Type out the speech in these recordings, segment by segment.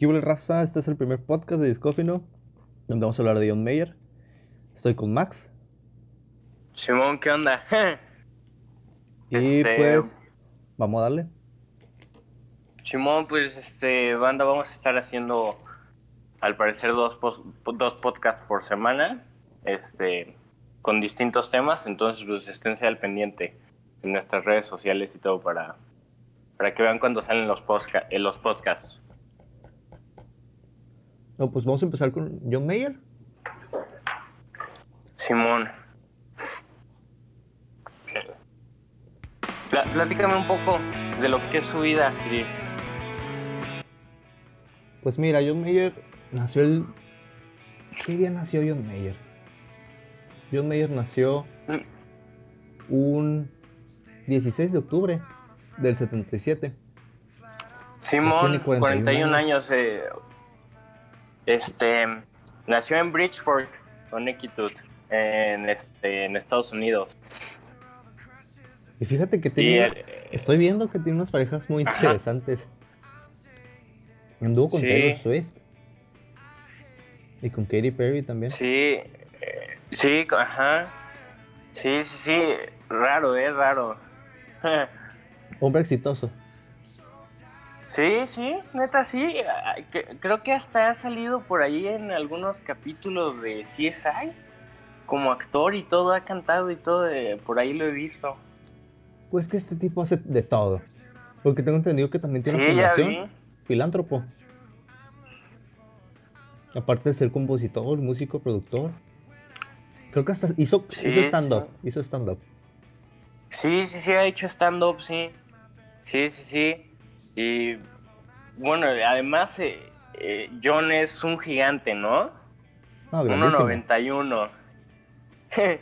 ¿Qué raza? Este es el primer podcast de Discófino, donde vamos a hablar de John Mayer. Estoy con Max. Simón, ¿qué onda? y Este- pues, vamos a darle. Simón, pues, este, banda, vamos a estar haciendo, al parecer, dos, pos- dos podcasts por semana, este, con distintos temas, entonces, pues, esténse al pendiente en nuestras redes sociales y todo para, para que vean cuando salen los, eh, los podcasts. No, pues vamos a empezar con John Mayer. Simón. Pla- platícame un poco de lo que es su vida, Cris. Pues mira, John Mayer nació el... ¿Qué día nació John Mayer? John Mayer nació un 16 de octubre del 77. Simón, Tiene 41 41 años. años. eh, este, nació en Bridgeport, Connecticut, en, este, en Estados Unidos. Y fíjate que tiene... eh, Estoy viendo que tiene unas parejas muy Ajá. interesantes. Anduvo con Sí. Taylor Swift. Y con Katy Perry también. sí, eh, sí, ajá. Sí, sí, sí, raro, es raro. Hombre exitoso. Sí, sí, neta, sí. Creo que hasta ha salido por ahí en algunos capítulos de CSI. Como actor y todo, ha cantado y todo, eh, por ahí lo he visto. Pues que este tipo hace de todo. Porque tengo entendido que también tiene Sí, una fundación. Filántropo. Aparte de ser compositor, músico, productor. Creo que hasta hizo, Sí, hizo stand-up. sí. Hizo stand-up. Sí, sí, sí, ha hecho stand-up, sí. Sí, sí, sí. Y bueno, además, eh, eh, John es un gigante, ¿no? No, grandísimo. 1.91.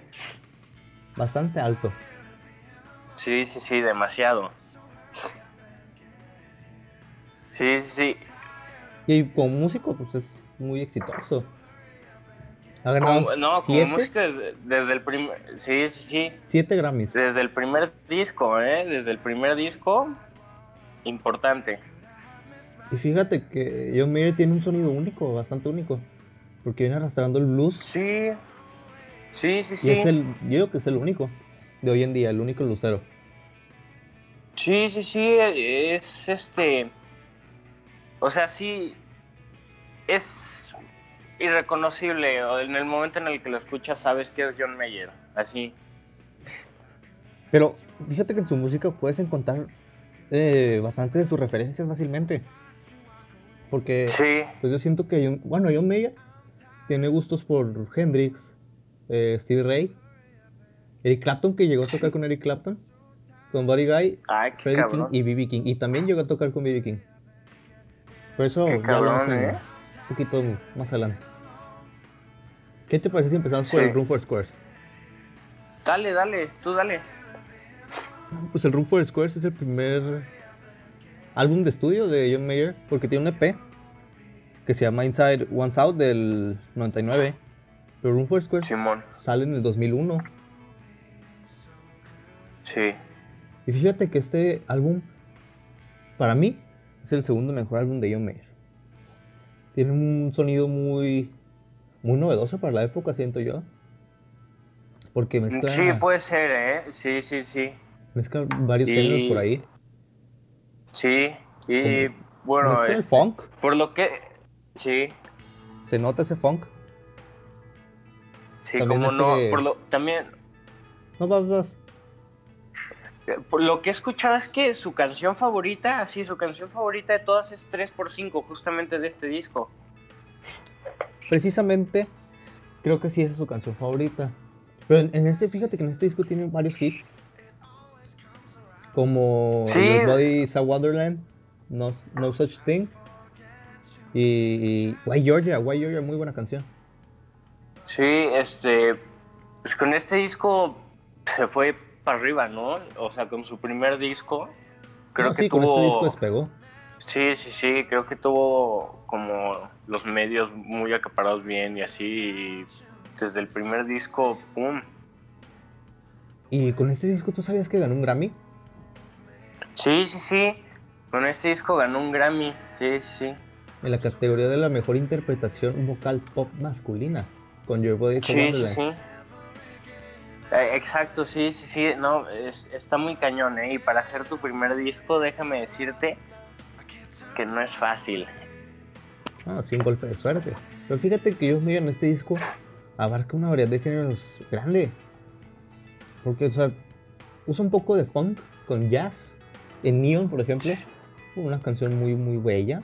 Bastante alto. sí, sí, sí, demasiado. Sí, sí, sí. Y como músico, pues es muy exitoso. Ha ganado Como- no, como siete, música desde, desde el primer... Sí, sí, sí. siete Grammys. Desde el primer disco, ¿eh? Desde el primer disco, importante. Y fíjate que John Mayer tiene un sonido único, bastante único. Porque viene arrastrando el blues. Sí. Sí, sí, Y sí. es el, yo digo que es el único de hoy en día, el único lucero. Sí, sí, sí, es este. O sea, sí. Es irreconocible. En el momento en el que lo escuchas, sabes que es John Mayer. Así. Pero fíjate que en su música puedes encontrar eh, bastante de sus referencias fácilmente. Porque Sí, pues yo siento que John, bueno, John Mayer tiene gustos por Hendrix, eh, Stevie Ray, Eric Clapton, que llegó a tocar con Eric Clapton, con Buddy Guy, ay, qué Freddie King y B.B. King. Y también llegó a tocar con B.B. King. Por eso Qué ya hablamos cabrón, ¿eh? un poquito más adelante. ¿Qué te parece si empezamos por Sí. el Room for Squares? Dale, dale, tú dale. Pues el Room for Squares es el primer álbum de estudio de John Mayer porque tiene un EP que se llama Inside One Out del 99. Pero Room for Squares Simón. sale en el 2001. Sí. Y fíjate que este álbum, para mí, es el segundo mejor álbum de John Mayer. Tiene un sonido muy, muy novedoso para la época, siento yo. Porque mezcla, Sí, puede ser, ¿eh? Sí, sí, sí. Mezcla varios Y- géneros por ahí. Sí. Y bueno, mezcla el este, funk. por lo que. Sí. Se nota ese funk. Sí, También como no. mete- Por lo, también. No, vas, vas. Eh, Por lo que he escuchado es que su canción favorita, así, su canción favorita de todas es 3x5, justamente de este disco. Precisamente, creo que sí esa es su canción favorita. Pero en, en este, fíjate que en este disco tiene varios hits. Como Sí. Your Body is a Wonderland, No, no Such Thing. Y Why Georgia, Why Georgia, muy buena canción. Sí, este. Pues con este disco se fue para arriba, ¿no? O sea, con su primer disco. Creo No, que sí, tuvo. con este disco despegó. Sí, sí, sí, creo que tuvo como los medios muy acaparados bien y así. y desde el primer disco, ¡pum! Y con este disco, ¿tú sabías que ganó un Grammy? Sí, sí, sí. Con este disco ganó un Grammy. Sí, sí. en la categoría de la mejor interpretación vocal pop masculina con Your Body Sí, sí, sí. Eh, exacto, sí, sí, sí, no, es- está muy cañón, ¿eh? Y para hacer tu primer disco, déjame decirte que no es fácil. Ah, sí, un golpe de suerte. Pero fíjate que yo en este disco abarca una variedad de géneros grande. Porque, o sea, usa un poco de funk con jazz. En Neon, por ejemplo, una canción muy, muy bella.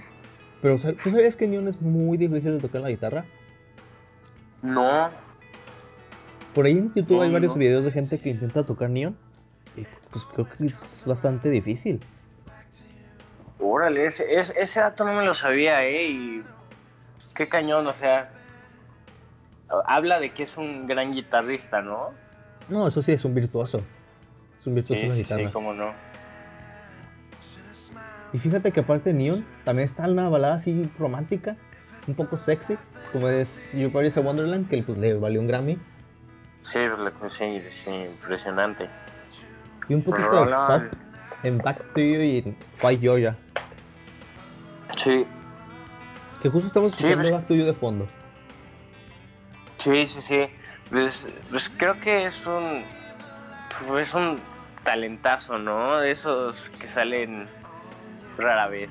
Pero, ¿tú sabías que Neon es muy difícil de tocar la guitarra? No, Por ahí en YouTube No, hay varios no. videos de gente que intenta tocar Neon. Y pues creo que es bastante difícil. órale, ese, dato no me lo sabía, ¿eh? Y qué cañón, o sea, habla de que es un gran guitarrista, ¿no? No, eso sí, es un virtuoso. Es un virtuoso Sí, en la sí, guitarra. sí, cómo no. Y fíjate que aparte de Neon, también está una balada así romántica, un poco sexy, como es You Paris a Wonderland, que pues, le valió un Grammy. Sí, lo- sí, sí, impresionante. Y un poquito de Roland. pop en Back to You y en White. Sí, Que justo estamos Sí, escuchando pues- Back to You de fondo. sí, sí, sí. Pues, pues creo que es un, pues, es un talentazo, ¿no? De esos que salen rara vez.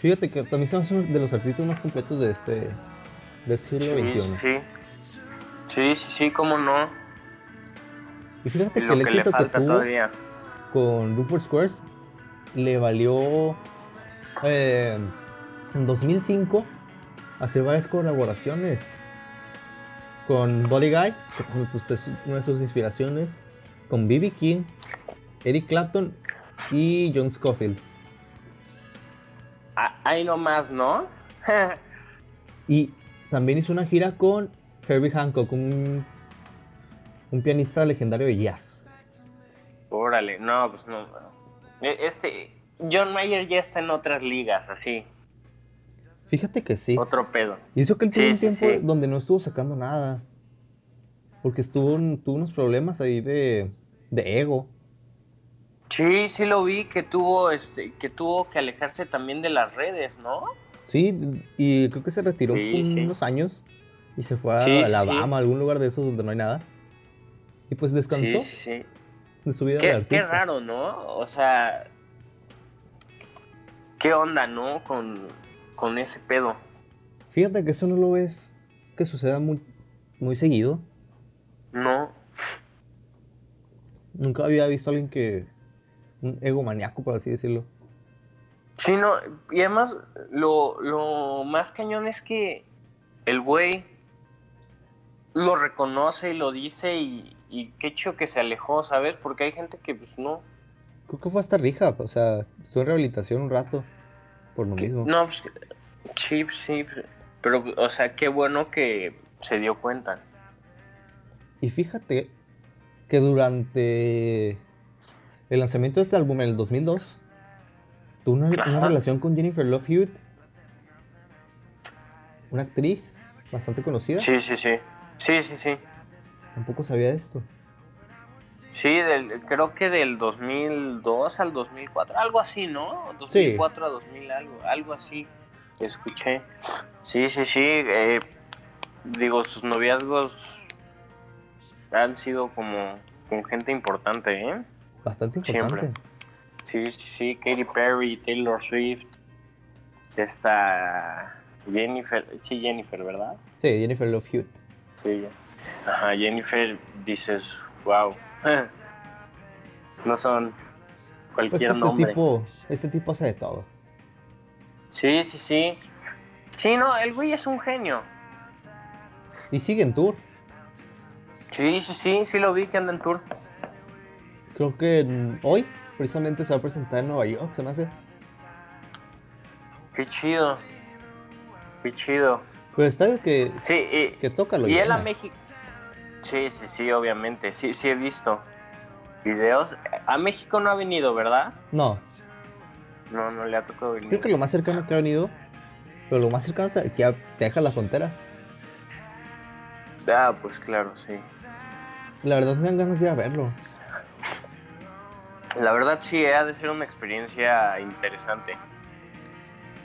Fíjate que también somos uno de los artistas más completos de este del siglo Sí, XXI. sí, sí. Sí, sí, cómo no. Y fíjate Y que el que éxito que tuvo todavía. con Rupert Squares le valió eh, en 2005 hacer varias colaboraciones con Body Guy, que pues, es una de sus inspiraciones, con B.B. King, Eric Clapton y John Scofield. Ah, Ahí nomás, ¿no? Y también hizo una gira con Herbie Hancock, un, un pianista legendario de jazz. Órale, no, pues no. E- Este, John Mayer ya está en otras ligas, así. Fíjate que sí. Otro pedo. Y eso que él tuvo un sí, tiempo sí. donde no estuvo sacando nada. Porque estuvo, tuvo unos problemas ahí de, de ego. Sí, sí lo vi que tuvo, este, que tuvo que alejarse también de las redes, ¿no? Sí, y creo que se retiró Sí, por sí. unos años y se fue a Sí, sí, Alabama, algún lugar de esos donde no hay nada. Y pues descansó Sí, sí, sí. de su vida de Qué, artista. qué raro, ¿no? O sea, ¿qué onda, no? Con, con ese pedo. Fíjate que eso no lo ves que suceda muy, muy seguido. No. Nunca había visto a alguien que. Un egomaniaco, por así decirlo. Sí, no, y además lo, lo más cañón es que el güey lo reconoce y lo dice y, y qué chido que se alejó, ¿sabes? Porque hay gente que pues no. Creo que fue hasta Rija, o sea, estuvo en rehabilitación un rato. Por lo mismo. No, pues sí, sí, pero o sea, qué bueno que se dio cuenta. Y fíjate que durante el lanzamiento de este álbum en el 2002, tuvo una, una relación con Jennifer Love Hewitt, una actriz bastante conocida. Sí, sí, sí. Sí, sí, sí. Tampoco sabía esto. Sí, del, creo que del 2002 al 2004, algo así, ¿no? 2004 a 2000, algo, algo así. Escuché. Sí, sí, sí. eh, digo, sus noviazgos han sido como con gente importante, ¿eh? Bastante Siempre. importante. Sí, sí, sí. Katy Perry, Taylor Swift. Esta Jennifer, sí, Jennifer, ¿verdad? Sí, Jennifer Love Hewitt. Sí. Ajá, Jennifer dices, wow. No son Pues cualquier este nombre. tipo, este tipo hace de todo. Sí, sí, sí. Sí, no, el güey es un genio. Y sigue en tour. Sí, sí, sí, sí lo vi que anda en tour. Creo que hoy, precisamente, se va a presentar en Nueva York, se me hace. Qué chido. Qué chido. El estadio que, Sí, y, que toca lo y él a. México. Sí, sí, sí, obviamente. Sí, sí he visto videos. A México no ha venido, ¿verdad? No, No, no le ha tocado venir. creo que lo más cercano que ha venido, pero lo más cercano es que te deja la frontera. Ah, pues claro, sí. La verdad me dan ganas de ir a verlo. La verdad sí, ha de ser una experiencia interesante.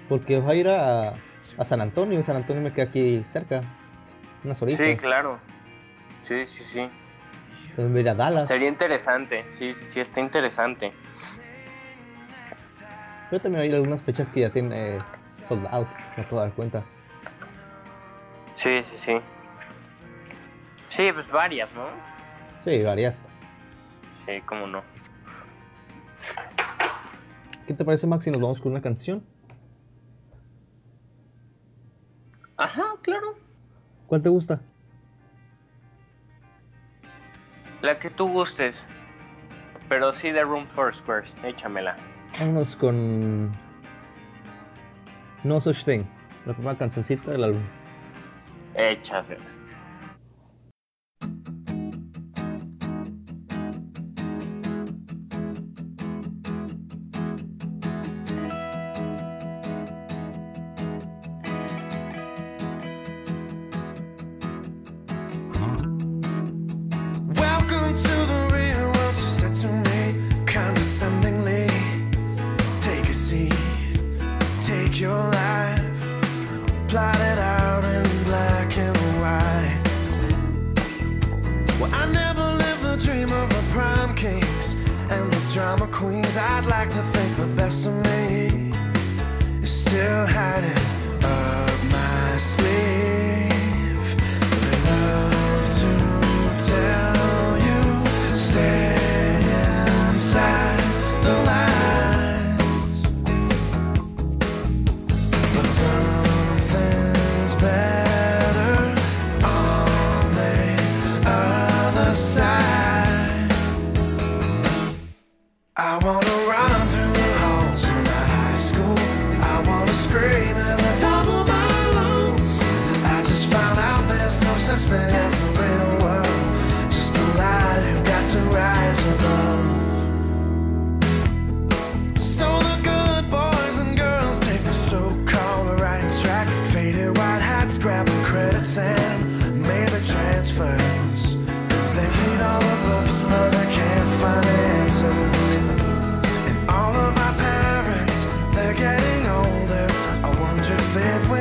Porque va a ir a, a San Antonio y San Antonio me queda aquí cerca. Unas horitas. Sí, claro. Sí, sí, sí. Ver a Dallas. Estaría interesante. Sí, sí, sí, está interesante. Pero también hay algunas fechas que ya tienen eh, sold out, me puedo dar cuenta. Sí, sí, sí. Sí, pues varias, ¿no? Sí, varias. Sí, cómo no. ¿Qué te parece, Max, si nos vamos con una canción? Ajá, claro. ¿Cuál te gusta? La que tú gustes. Pero sí de Room for Squares, échamela. Vámonos con No Such Thing, la primera cancioncita del álbum. Échasela.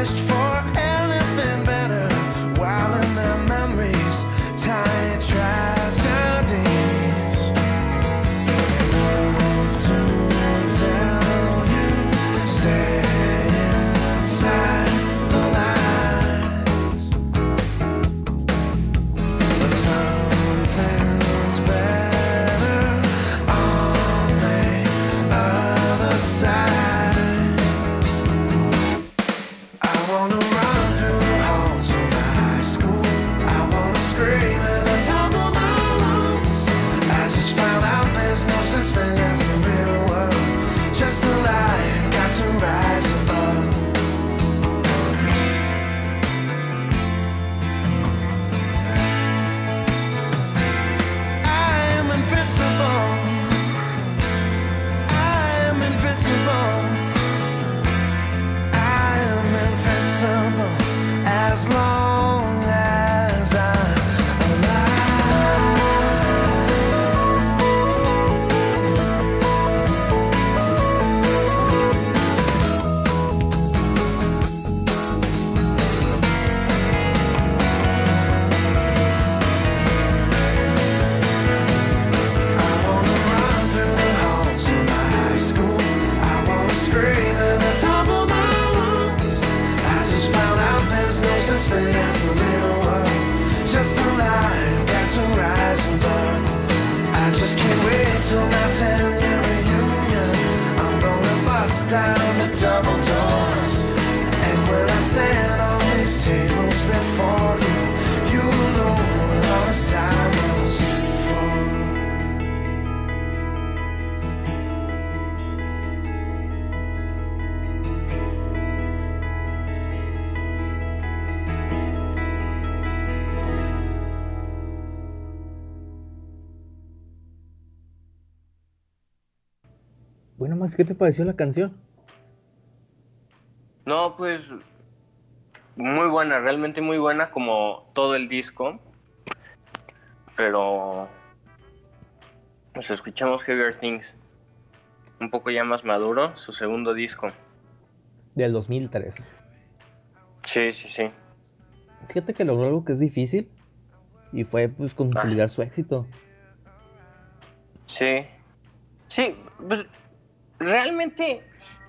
best friend. Max, ¿qué te pareció la canción? No, pues muy buena, realmente muy buena como todo el disco. Pero pues escuchamos Heavier Things, un poco ya más maduro, su segundo disco. del 2003. Sí, sí, sí. Fíjate que logró algo que es difícil y fue pues consolidar su éxito. Sí. Sí, pues realmente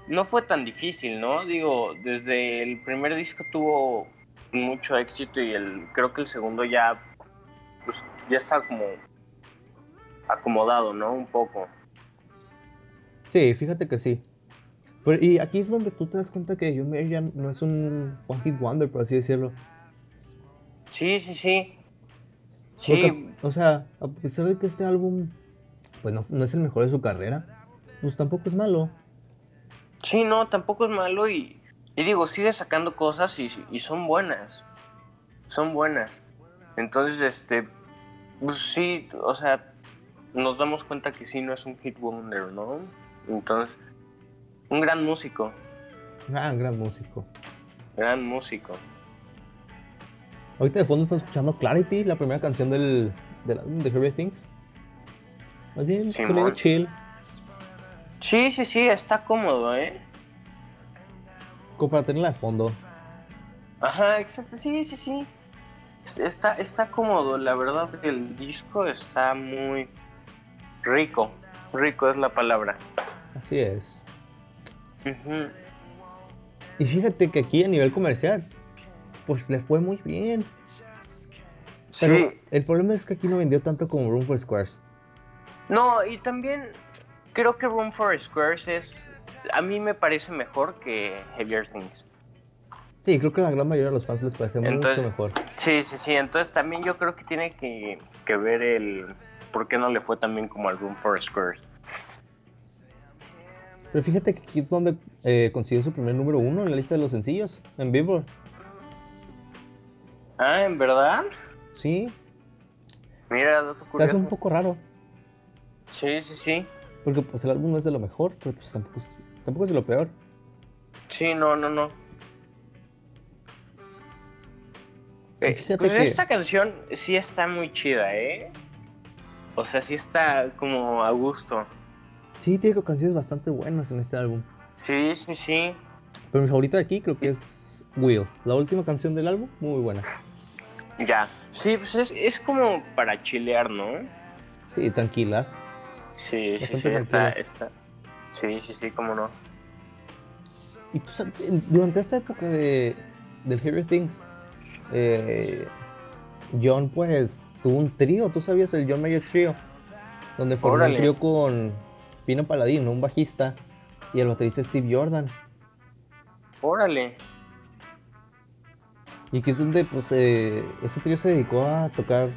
no fue tan difícil, ¿no? Digo, desde el primer disco tuvo mucho éxito y el creo que el segundo ya pues ya está como acomodado, ¿no? Un poco. Sí, fíjate que sí. Pero, y aquí es donde tú te das cuenta que John Mayer ya no es un one hit wonder, por así decirlo. Sí, sí, sí. Porque, Sí, o sea, a pesar de que este álbum pues no, no es el mejor de su carrera, pues tampoco es malo. sí, no, tampoco es malo y, y digo, sigue sacando cosas y, y son buenas. Son buenas. Entonces, este, pues sí, o sea, nos damos cuenta que sí no es un hit wonder, ¿no? Entonces, un gran músico, Gran, gran músico. gran músico. Ahorita de fondo están escuchando Clarity, la primera canción del, del álbum de Heavy Things. Sonido chill. Sí, sí, sí, está cómodo, ¿eh? Como para tenerla de fondo. Ajá, exacto, sí, sí, sí. Está, está cómodo, la verdad que el disco está muy rico. Rico es la palabra. Así es. Ujú. Y fíjate que aquí a nivel comercial, pues le fue muy bien. Pero Sí. el problema es que aquí no vendió tanto como Room for Squares. No, y también creo que Room for Squares es. A mí me parece mejor que Heavier Things. Sí, creo que la gran mayoría de los fans les parece Entonces- mucho mejor. Sí, sí, sí. Entonces también yo creo que tiene que, que ver el. ¿Por qué no le fue tan bien como al Room for Squares? Pero fíjate que aquí es donde eh, consiguió su primer número uno en la lista de los sencillos, en Billboard. Ah, ¿en verdad? Sí, Mira, dato se hace curioso. un poco raro. Sí, sí, sí. Porque pues el álbum no es de lo mejor, pero pues tampoco es, tampoco es de lo peor. Sí, no, no, no. Eh, fíjate pues que- esta canción sí está muy chida, ¿eh? O sea, sí está como a gusto. Sí, tiene canciones bastante buenas en este álbum. Sí, sí, sí. Pero mi favorita de aquí creo que es Will, la última canción del álbum, muy buena. Ya. Sí, pues es, es como para chilear, ¿no? Sí, tranquilas. Sí, sí, sí, está, está. Sí, sí, sí, cómo no. Y pues, en- durante esta época de, del Heavy Things, eh, John pues tuvo un trío, tú sabías el John Mayer Trio, donde formó Órale. un trío con Pino Paladino, un bajista, y el baterista Steve Jordan. Órale. Y que es donde pues eh, ese trío se dedicó a tocar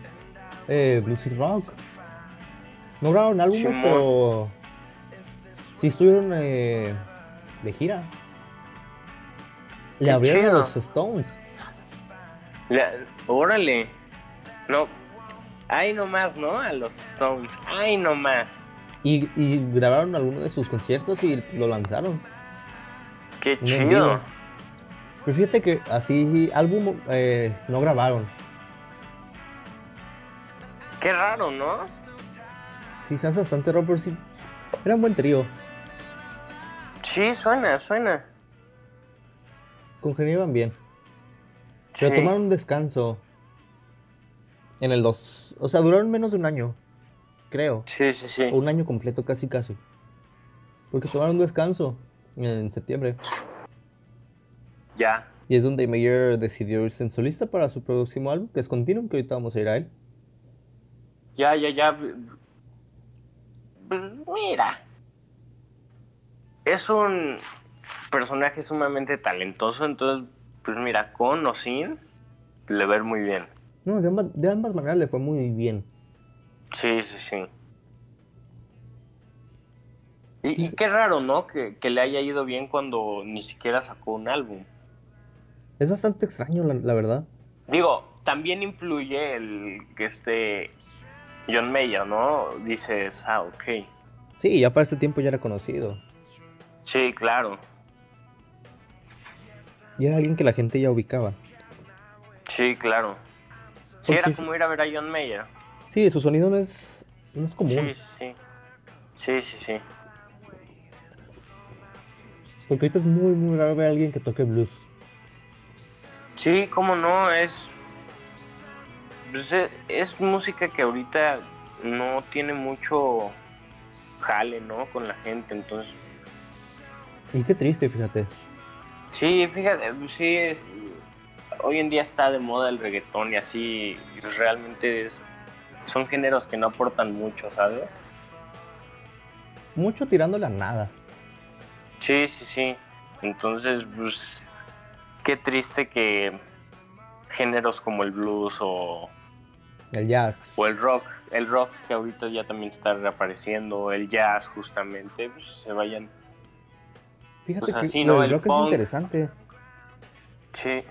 eh, blues y rock. No grabaron álbumes, Simón. pero sí estuvieron eh, de gira. Le abrieron a los Stones. La- órale. No. Ay, nomás, ¿no? A los Stones. Ay, nomás. Y, y grabaron algunos de sus conciertos y lo lanzaron. Qué chido. Pero fíjate que así álbum eh, no grabaron. Qué raro, ¿no? Sí, se hace bastante pero sí. Era un buen trío. Sí, suena, suena. Congeniaban bien. Pero Sí. tomaron un descanso. En el 2. O sea, duraron menos de un año. Creo. Sí, sí, sí. O un año completo, casi, casi. Porque tomaron un descanso en septiembre. Ya. Y es donde Mayer decidió irse en solista para su próximo álbum, que es Continuum, que ahorita vamos a ir a él. Ya, ya, ya. Pues, Mira. Es un personaje sumamente talentoso, entonces, pues mira, con o sin, le ver muy bien. No, de ambas, de ambas maneras le fue muy bien. Sí, sí, sí. Y, y qué raro, ¿no? Que, que le haya ido bien cuando ni siquiera sacó un álbum. Es bastante extraño, la, la verdad. Digo, también influye el que este John Mayer, ¿no? Dices, ah, ok. Sí, ya para este tiempo ya era conocido. Sí, claro. Y era alguien que la gente ya ubicaba. Sí, claro. Sí, Porque- era como ir a ver a John Mayer. Sí, su sonido no es, no es común. Sí, sí, sí. Sí, sí, sí. Porque ahorita es muy, muy raro ver a alguien que toque blues. Sí, cómo no, es. Pues, e- es música que ahorita no tiene mucho jale, ¿no? Con la gente, entonces. Y qué triste, fíjate. Sí, fíjate, sí, es, hoy en día está de moda el reggaetón y así, y pues realmente es, son géneros que no aportan mucho, ¿sabes? Mucho tirándole a nada. Sí, sí, sí. Entonces, pues, qué triste que géneros como el blues o, El jazz. o el rock, el rock que ahorita ya también está reapareciendo, el jazz justamente, pues, se vayan. Fíjate Pues que El rock es interesante. Sí,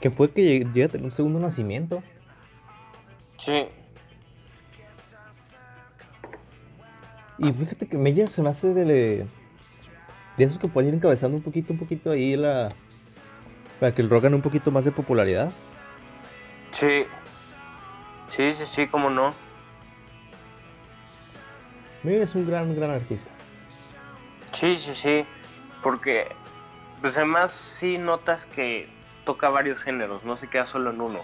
Que fue que llegue a tener un segundo nacimiento. sí, Y fíjate que Meyer se me hace de, de esos que pueden ir encabezando un poquito, un poquito ahí la. Para que el rock gane un poquito más de popularidad. sí. Sí, sí, sí, cómo no. Meyer es un gran, gran artista. Sí, sí, sí. Porque, pues además sí notas que toca varios géneros, no se queda solo en uno.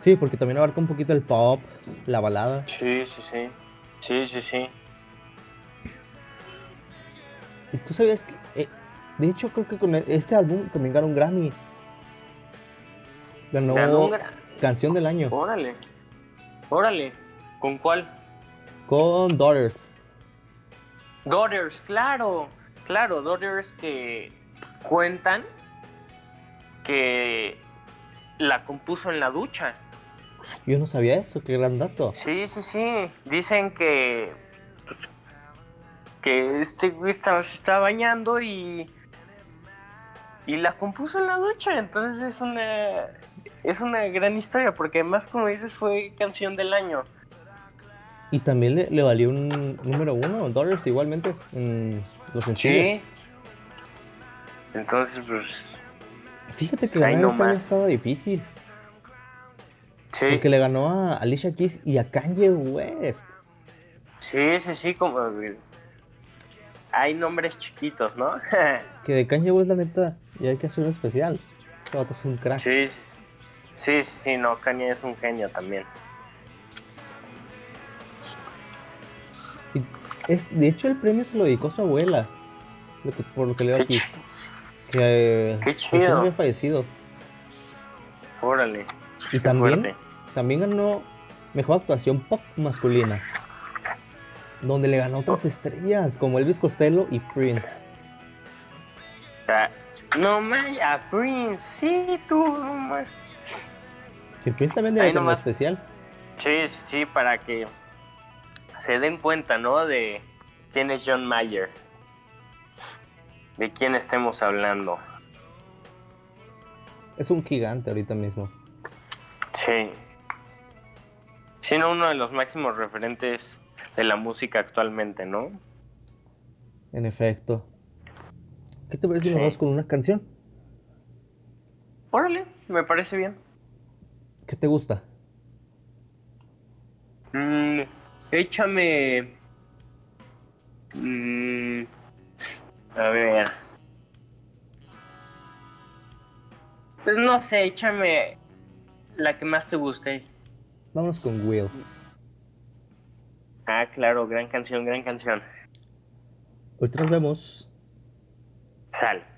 Sí, porque también abarca un poquito el pop, la balada. Sí, sí, sí. Sí, sí, sí. Y tú sabías que. eh, de hecho, creo que con e- este álbum también ganó un Grammy. Ganó, Ganó un gra- Canción del Año Órale. Órale. ¿Con cuál? con Daughters. Daughters, claro. Claro, Daughters que cuentan que la compuso en la ducha. Yo no sabía eso, qué gran dato. Sí, sí, sí. Dicen que. que este güey estaba, se estaba bañando y. Y la compuso en la ducha. Entonces es una. Es una gran historia. Porque además, como dices, fue canción del año. Y también le, le valió un número uno, Daughters, igualmente, en los sencillos. Sí. Entonces, pues. Fíjate que ganar este año estaba difícil. Sí. Porque le ganó a Alicia Keys y a Kanye West. Sí, sí, sí. Como. Hay nombres chiquitos, ¿no? Que de Kanye West, la neta, ya hay que hacer un especial. Este vato es un crack. sí. Sí, sí, sí. No, Kanye es un genio también. Es, de hecho, el premio se lo dedicó a su abuela. lo que- por lo que leo aquí. Que eh, Qué recién chido. había fallecido. Órale. Y también, fuerte. también ganó mejor actuación pop masculina. Donde le ganó otras estrellas como Elvis Costello y Prince. Ah, No más, a Prince, sí, tú, no. Prince también debe tener especial. Sí, sí, sí, para que se den cuenta, ¿no? De quién es John Mayer. De quién estemos hablando. Es un gigante ahorita mismo. Sí. Sino uno de los máximos referentes de la música actualmente, ¿no? En efecto. ¿Qué te parece si Sí. nos vamos con una canción? Órale, me parece bien. ¿Qué te gusta? Mm, échame. Mm, a ver. Pues no sé, échame la que más te guste. Vámonos con Will. Ah, claro, gran canción, gran canción. Ahorita nos vemos. Sal.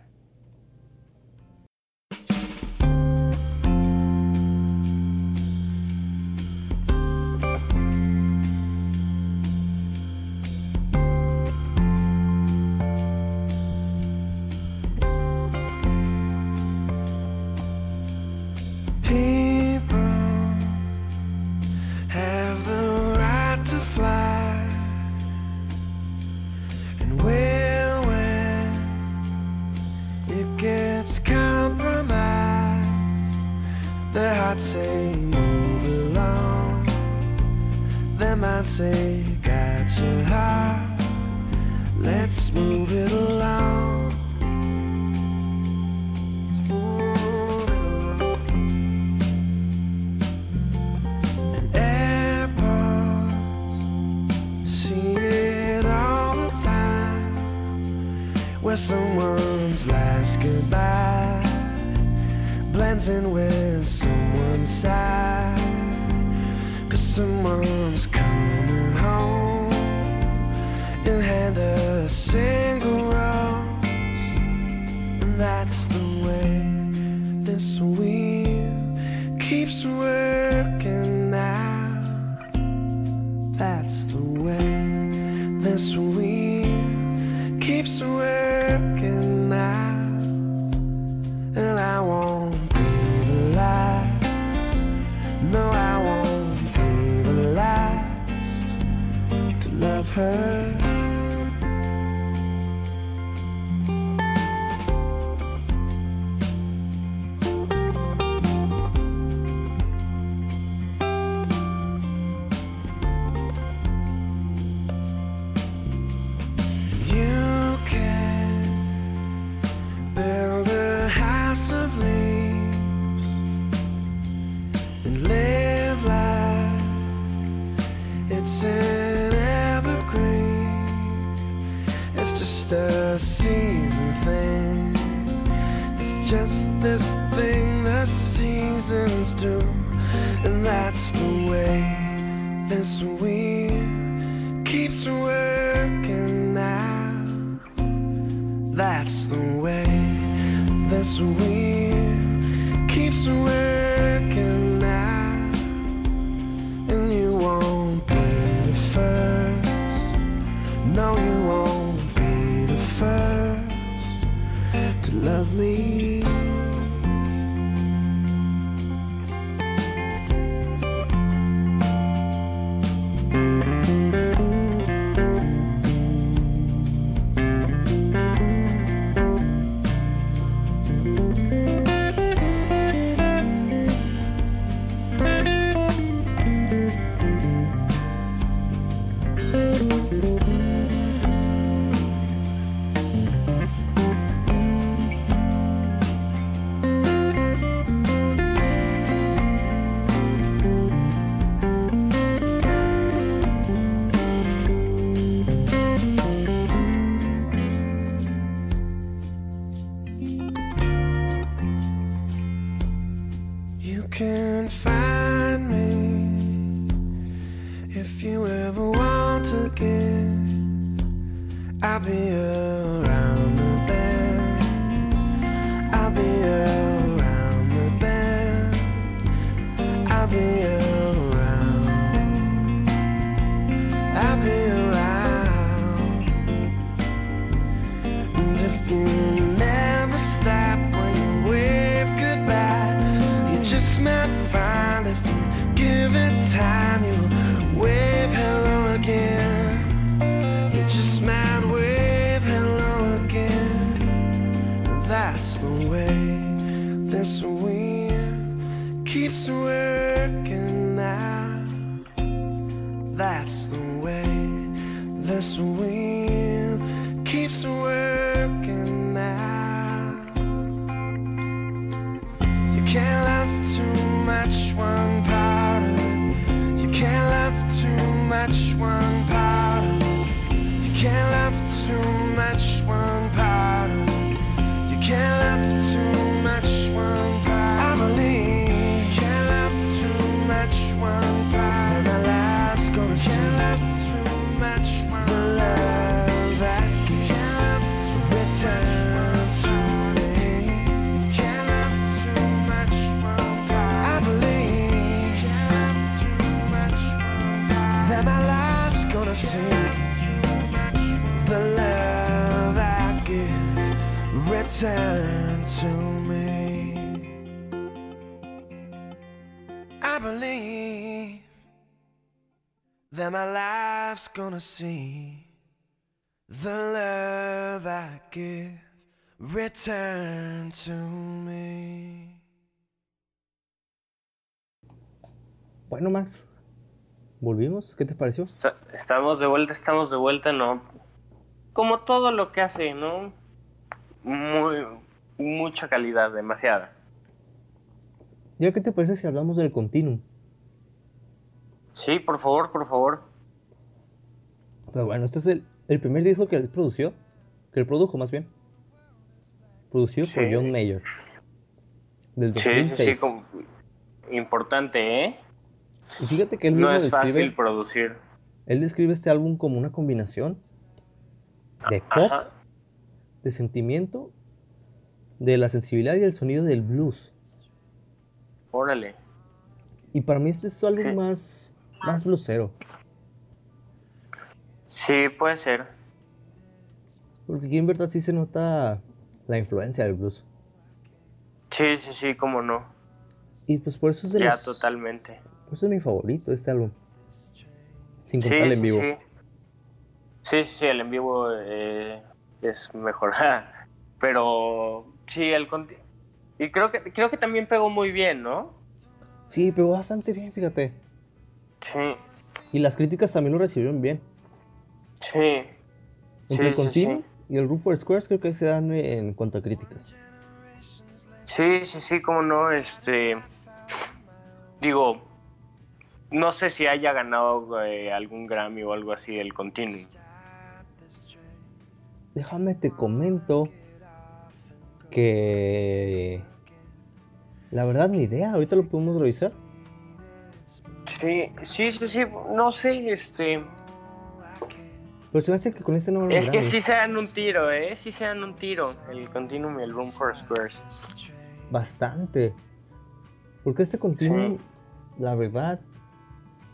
someone's last goodbye blends in with someone's sigh. Cause someone's coming home and hand a single rose. And that's the way this week. just this thing the seasons do, and that's the way this wheel keeps working Now That's the way this wheel keeps working. Bueno, Max, volvimos. ¿Qué te pareció? Estamos de vuelta, estamos de vuelta, no. Como todo lo que hace, ¿no? Muy, mucha calidad, demasiada. ¿Ya qué te parece si hablamos del continuum? Sí, por favor, por favor. Pero bueno, este es el, el primer disco que él produció, que él produjo más bien. Producido por John Mayer. Del 2006. Sí, sí, sí, importante, ¿eh? No es fácil producir. Él describe este álbum como una combinación de pop, de sentimiento, de la sensibilidad y el sonido del blues. Órale. Y para mí este es su álbum más, más blusero. Sí, puede ser. Porque aquí en verdad sí se nota la influencia del blues. Sí, sí, sí, cómo no. Y pues por eso es de Ya, los- totalmente. por eso es mi favorito este álbum. Sin Sí, contar el en vivo. sí. Sí, sí, sí, el en vivo eh, es mejor. Pero sí, el conti- y creo que creo que también pegó muy bien, ¿no? Sí, pegó bastante bien, fíjate. Sí, Y las críticas también lo recibieron bien. Sí. Entre el sí, continuo sí. y el for Squares creo que se dan en cuanto a críticas. Sí, sí, sí, cómo no, este digo, no sé si haya ganado eh, algún Grammy o algo así el Continuum. Déjame te comento que la verdad ni idea, ahorita lo podemos revisar. Sí, sí, sí, sí, no sé, este Pero se me hace que con este no es que sí se dan un tiro, eh, sí se dan un tiro el Continuum y el Room for Squares. bastante. Porque este continuo, la verdad,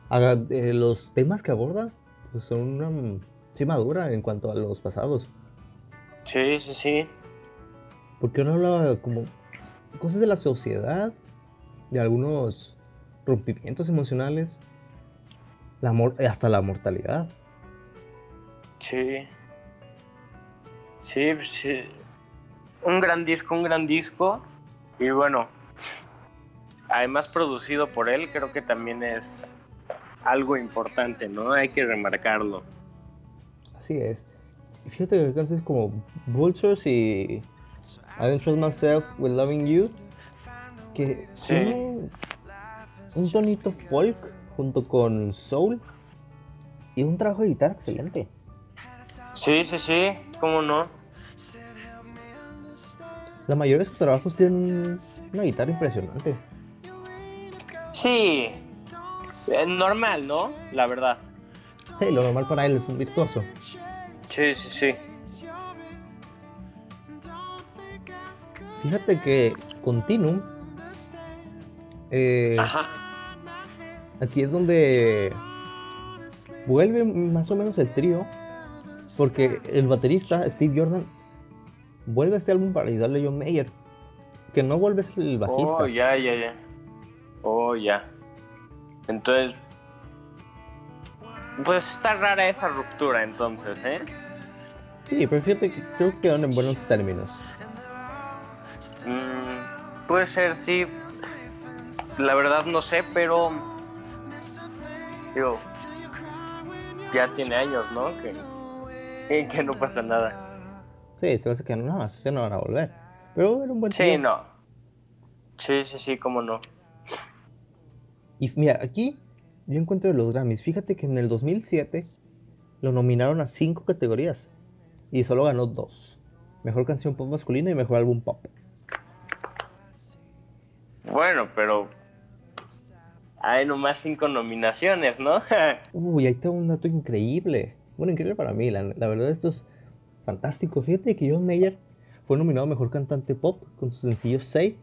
haga- eh, los temas que aborda pues son una sí madura en cuanto a los pasados. Sí, sí, sí. Porque uno habla como cosas de la sociedad, de algunos rompimientos emocionales, la hasta la mortalidad. Sí. Sí, sí. Un gran disco, un gran disco. Y bueno, además producido por él, creo que también es algo importante, ¿no? Hay que remarcarlo. Así es. Fíjate que canciones como Vultures y I Don't Trust Myself with Loving You, que Sí. tienen un tonito folk junto con soul y un trabajo de guitarra excelente. Sí, sí, sí, cómo no. La mayoría de sus trabajos tienen una guitarra impresionante. Sí. Eh, normal, ¿no? La verdad. Sí, lo normal para él es un virtuoso. Sí, sí, sí. Fíjate que Continuum, eh, Ajá. aquí es donde vuelve más o menos el trío, porque el baterista Steve Jordan vuelve a este álbum para ayudarle a John Mayer, que no vuelve a ser el bajista. Oh, ya, ya, ya. Oh, ya. Entonces. Pues está rara esa ruptura entonces, ¿eh? Sí, pero fíjate que creo que quedaron en buenos términos. Mm, puede ser, sí. La verdad no sé, pero. Digo. Ya tiene años, ¿no? Que, que no pasa nada. Sí, se me hace que no, ya no van a volver. Pero era un buen Sí, no. Sí, sí, sí, cómo no. Y mira, aquí yo encuentro los Grammys. Fíjate que en el 2007 lo nominaron a cinco categorías y solo ganó dos. Mejor canción pop masculina y mejor álbum pop. Bueno, pero. Hay nomás cinco nominaciones, ¿no? Uy, ahí tengo un dato increíble. Bueno, increíble para mí. La, la verdad esto es fantástico. Fíjate que John Mayer fue nominado a mejor cantante pop con su sencillo Say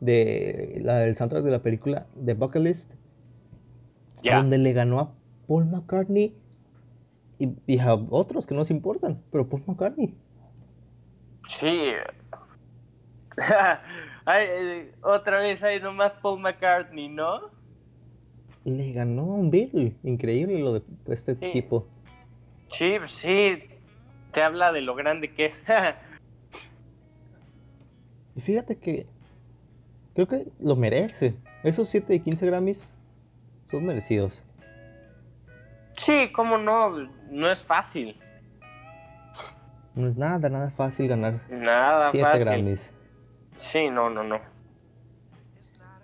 de la del soundtrack de la película The Vocalist, ya. donde le ganó a Paul McCartney y, y a otros que no nos importan, pero Paul McCartney. Sí. Ay, eh, otra vez hay nomás Paul McCartney, ¿no? Le ganó a un Beatle. Increíble lo de este Sí. tipo. Pues sí. Te habla de lo grande que es. Y fíjate que creo que lo merece. Esos 7 de 15 Grammys son merecidos. sí, cómo no. No es fácil. No es nada, nada fácil ganar Nada 7 fácil. Grammys. Sí, no, no, no.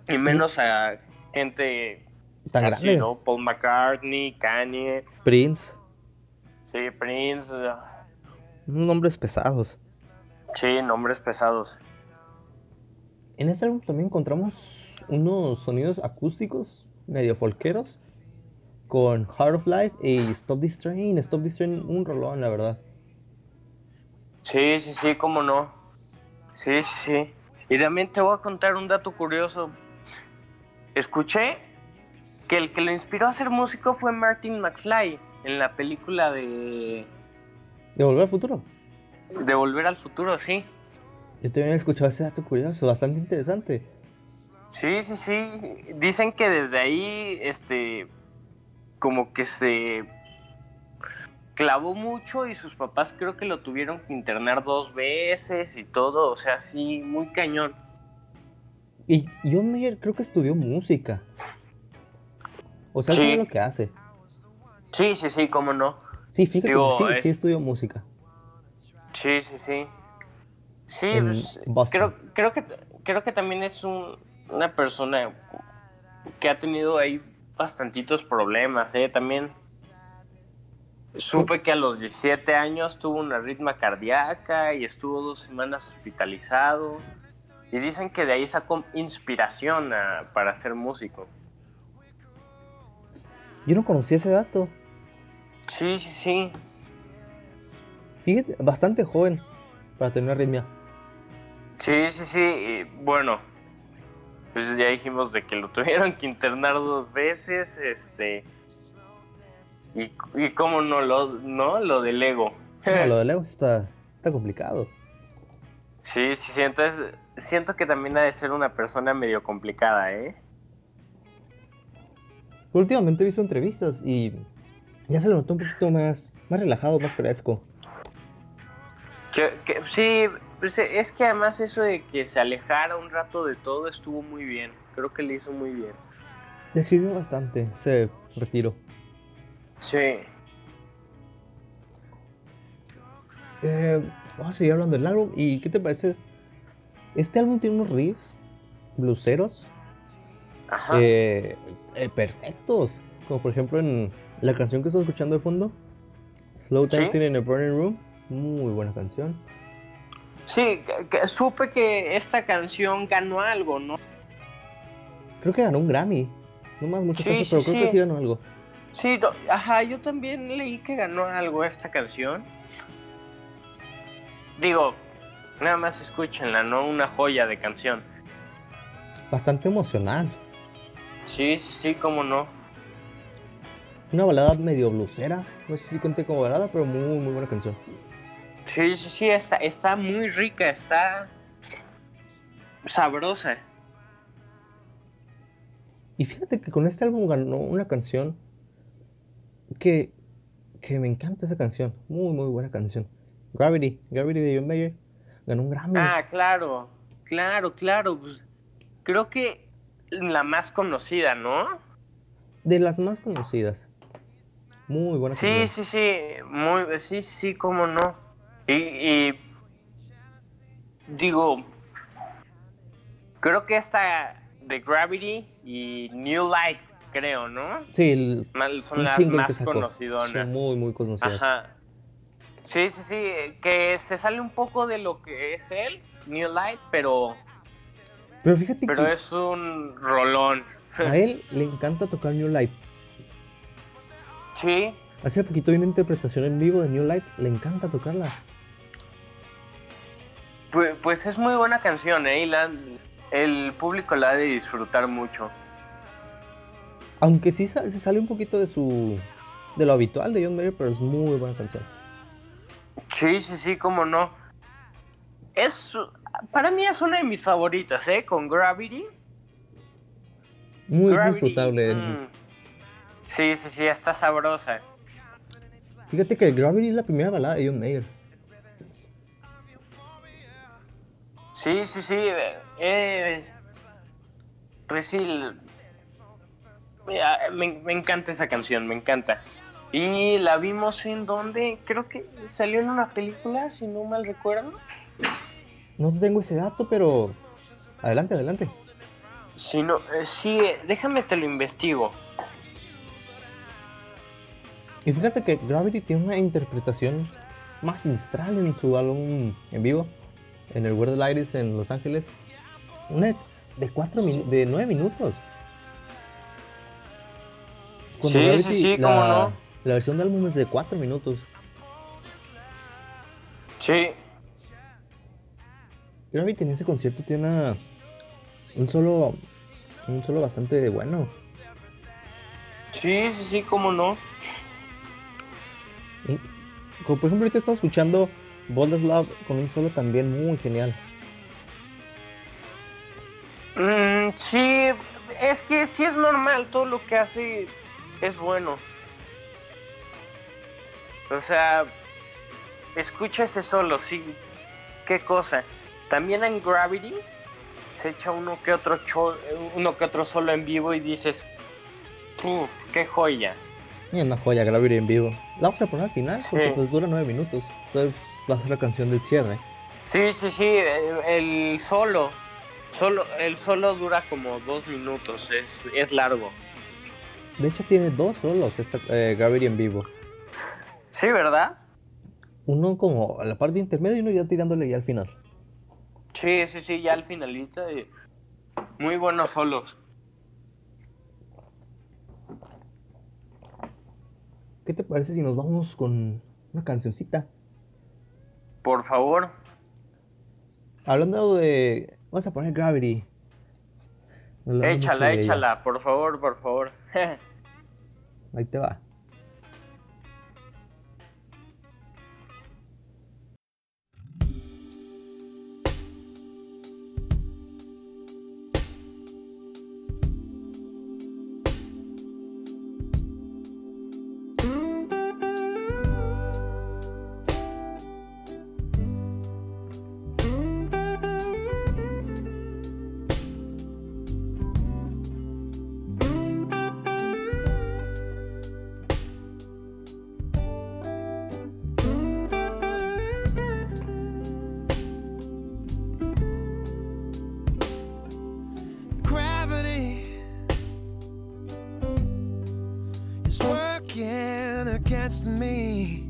Y menos a gente Tan así, grande. ¿no? Paul McCartney, Kanye, Prince. Sí, Prince. eh, Nombres pesados. Sí, nombres pesados. en este álbum también encontramos unos sonidos acústicos medio folqueros con Heart of Life y Stop This Train. Stop This Train, un rolón, la verdad. Sí, sí, sí, cómo no. Sí, sí, sí. Y también te voy a contar un dato curioso. Escuché que el que lo inspiró a ser músico fue Martin McFly en la película de, ¿De Volver al Futuro? de Volver al Futuro, sí. Yo también he escuchado ese dato curioso, bastante interesante. Sí, sí, sí. Dicen que desde ahí, este, como que se clavó mucho y sus papás creo que lo tuvieron que internar dos veces y todo, o sea, sí, muy cañón. Y John Mayer creo que estudió música. O sea, Sí. sabe lo que hace. Sí, sí, sí, cómo no. Sí, fíjate, Digo, que sí, sí es- estudió música. Sí, sí, sí. Sí, pues, creo, creo que creo que también es un- una persona que ha tenido ahí bastantitos problemas, ¿eh? También supe que a los 17 años tuvo una arritmia cardíaca y estuvo dos semanas hospitalizado. Y dicen que de ahí sacó inspiración a- para ser músico. Yo no conocía ese dato. Sí, sí, sí. Fíjate, bastante joven para tener arritmia. Sí, sí, sí. y bueno, pues ya dijimos de que lo tuvieron que internar dos veces, este. Y, y cómo no lo, no, lo del ego. No, lo de Lego está, está complicado. Sí, sí, sí. Entonces siento que también ha de ser una persona medio complicada, ¿eh? Últimamente he visto entrevistas y ya se lo notó un poquito más, más relajado, más fresco. Que, que- sí, pues, es que además eso de que se alejara un rato de todo estuvo muy bien. Creo que le hizo muy bien. Le sirvió bastante ese retiro. Sí. Eh, vamos a seguir hablando del álbum. ¿Y qué te parece? Este álbum tiene unos riffs bluseros Ajá. eh, eh, perfectos. Como por ejemplo en la canción que estoy escuchando de fondo, Slow Sí. Dancing in a Burning Room. Muy buena canción. Sí, que- que supe que esta canción ganó algo, ¿no? Creo que ganó un Grammy. No más muchos Sí, casos, sí, pero creo que sí. sí ganó algo. Sí, no, ajá, yo también leí que ganó algo esta canción. Digo, nada más escúchenla, ¿no? Una joya de canción. Bastante emocional. Sí, sí, sí, cómo no. Una balada medio blusera. No sé si cuente como balada, pero muy, muy buena canción. Sí, sí, sí, está, está muy rica, está sabrosa. Y fíjate que con este álbum ganó una canción que, que me encanta esa canción. Muy, muy buena canción. Gravity. Gravity de John Mayer. Ganó un Grammy. Ah, claro, claro, claro. pues, creo que la más conocida, ¿no? De las más conocidas. Muy buena Sí, sí, sí, muy, sí, sí, cómo no. Y, y digo, creo que esta de Gravity y New Light, creo, ¿no? Sí, el, Son las más sacó. conocidonas. Son muy, muy conocidas. Ajá. Sí, sí, sí, que se sale un poco de lo que es él, New Light, pero, Pero fíjate pero que es un rolón. a él le encanta tocar New Light. Sí, Hace poquito vi una interpretación en vivo de New Light. Le encanta tocarla. pues, pues es muy buena canción, ¿eh? Y la- el público la ha de disfrutar mucho. Aunque sí se sale un poquito de su... De lo habitual de John Mayer, pero es muy buena canción. Sí, sí, sí, cómo no. Es, para mí es una de mis favoritas, ¿eh? Con Gravity. Muy Gravity, disfrutable. mm. Sí, sí, sí, está sabrosa. Fíjate que Gravity es la primera balada de John Mayer. Sí, sí, sí. eh, eh, pues Me, me encanta esa canción, me encanta. Y la vimos en donde, creo que salió en una película, si no mal recuerdo. No tengo ese dato, pero... Adelante, adelante. Si no, eh, sí, déjame te lo investigo. Y fíjate que Gravity tiene una interpretación magistral en su álbum en vivo, en el World of Iris en Los Ángeles. Una de cuatro de nueve minutos. Sí, sí, sí, la, cómo no. La versión de álbum es de cuatro minutos. Sí, Gravity en ese concierto tiene una, un solo un solo bastante bueno. sí, sí, sí, cómo no. Como por ejemplo ahorita estamos escuchando Bold as Love con un solo también muy genial. Mm, sí, es que sí es normal, todo lo que hace es bueno. O sea, escucha ese solo, sí, qué cosa. También en Gravity se echa uno que otro cho- uno que otro solo en vivo y dices, "Puf, qué joya." Y una joya Gravity en vivo. La vamos a poner al final porque Sí. pues dura nueve minutos. Entonces va a ser la canción del cierre. Sí, sí, sí, el, el solo, solo, el solo dura como dos minutos, es, es largo. De hecho tiene dos solos esta eh, Gravity en vivo. Sí, ¿verdad? Uno como a la parte intermedia y uno ya tirándole ya al final. Sí, sí, sí, ya al finalito. Muy buenos solos. ¿Qué te parece si nos vamos con una cancioncita? Por favor. Hablando de... Vamos a poner Gravity. Échala, échala, por favor, por favor. Ahí te va. Against me.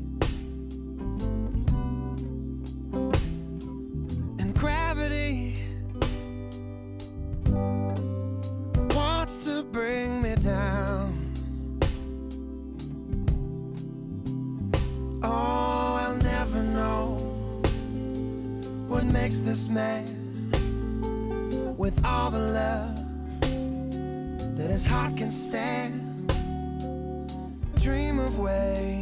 And gravity wants to bring me down. Oh, I'll never know what makes this man with all the love that his heart can stand halfway.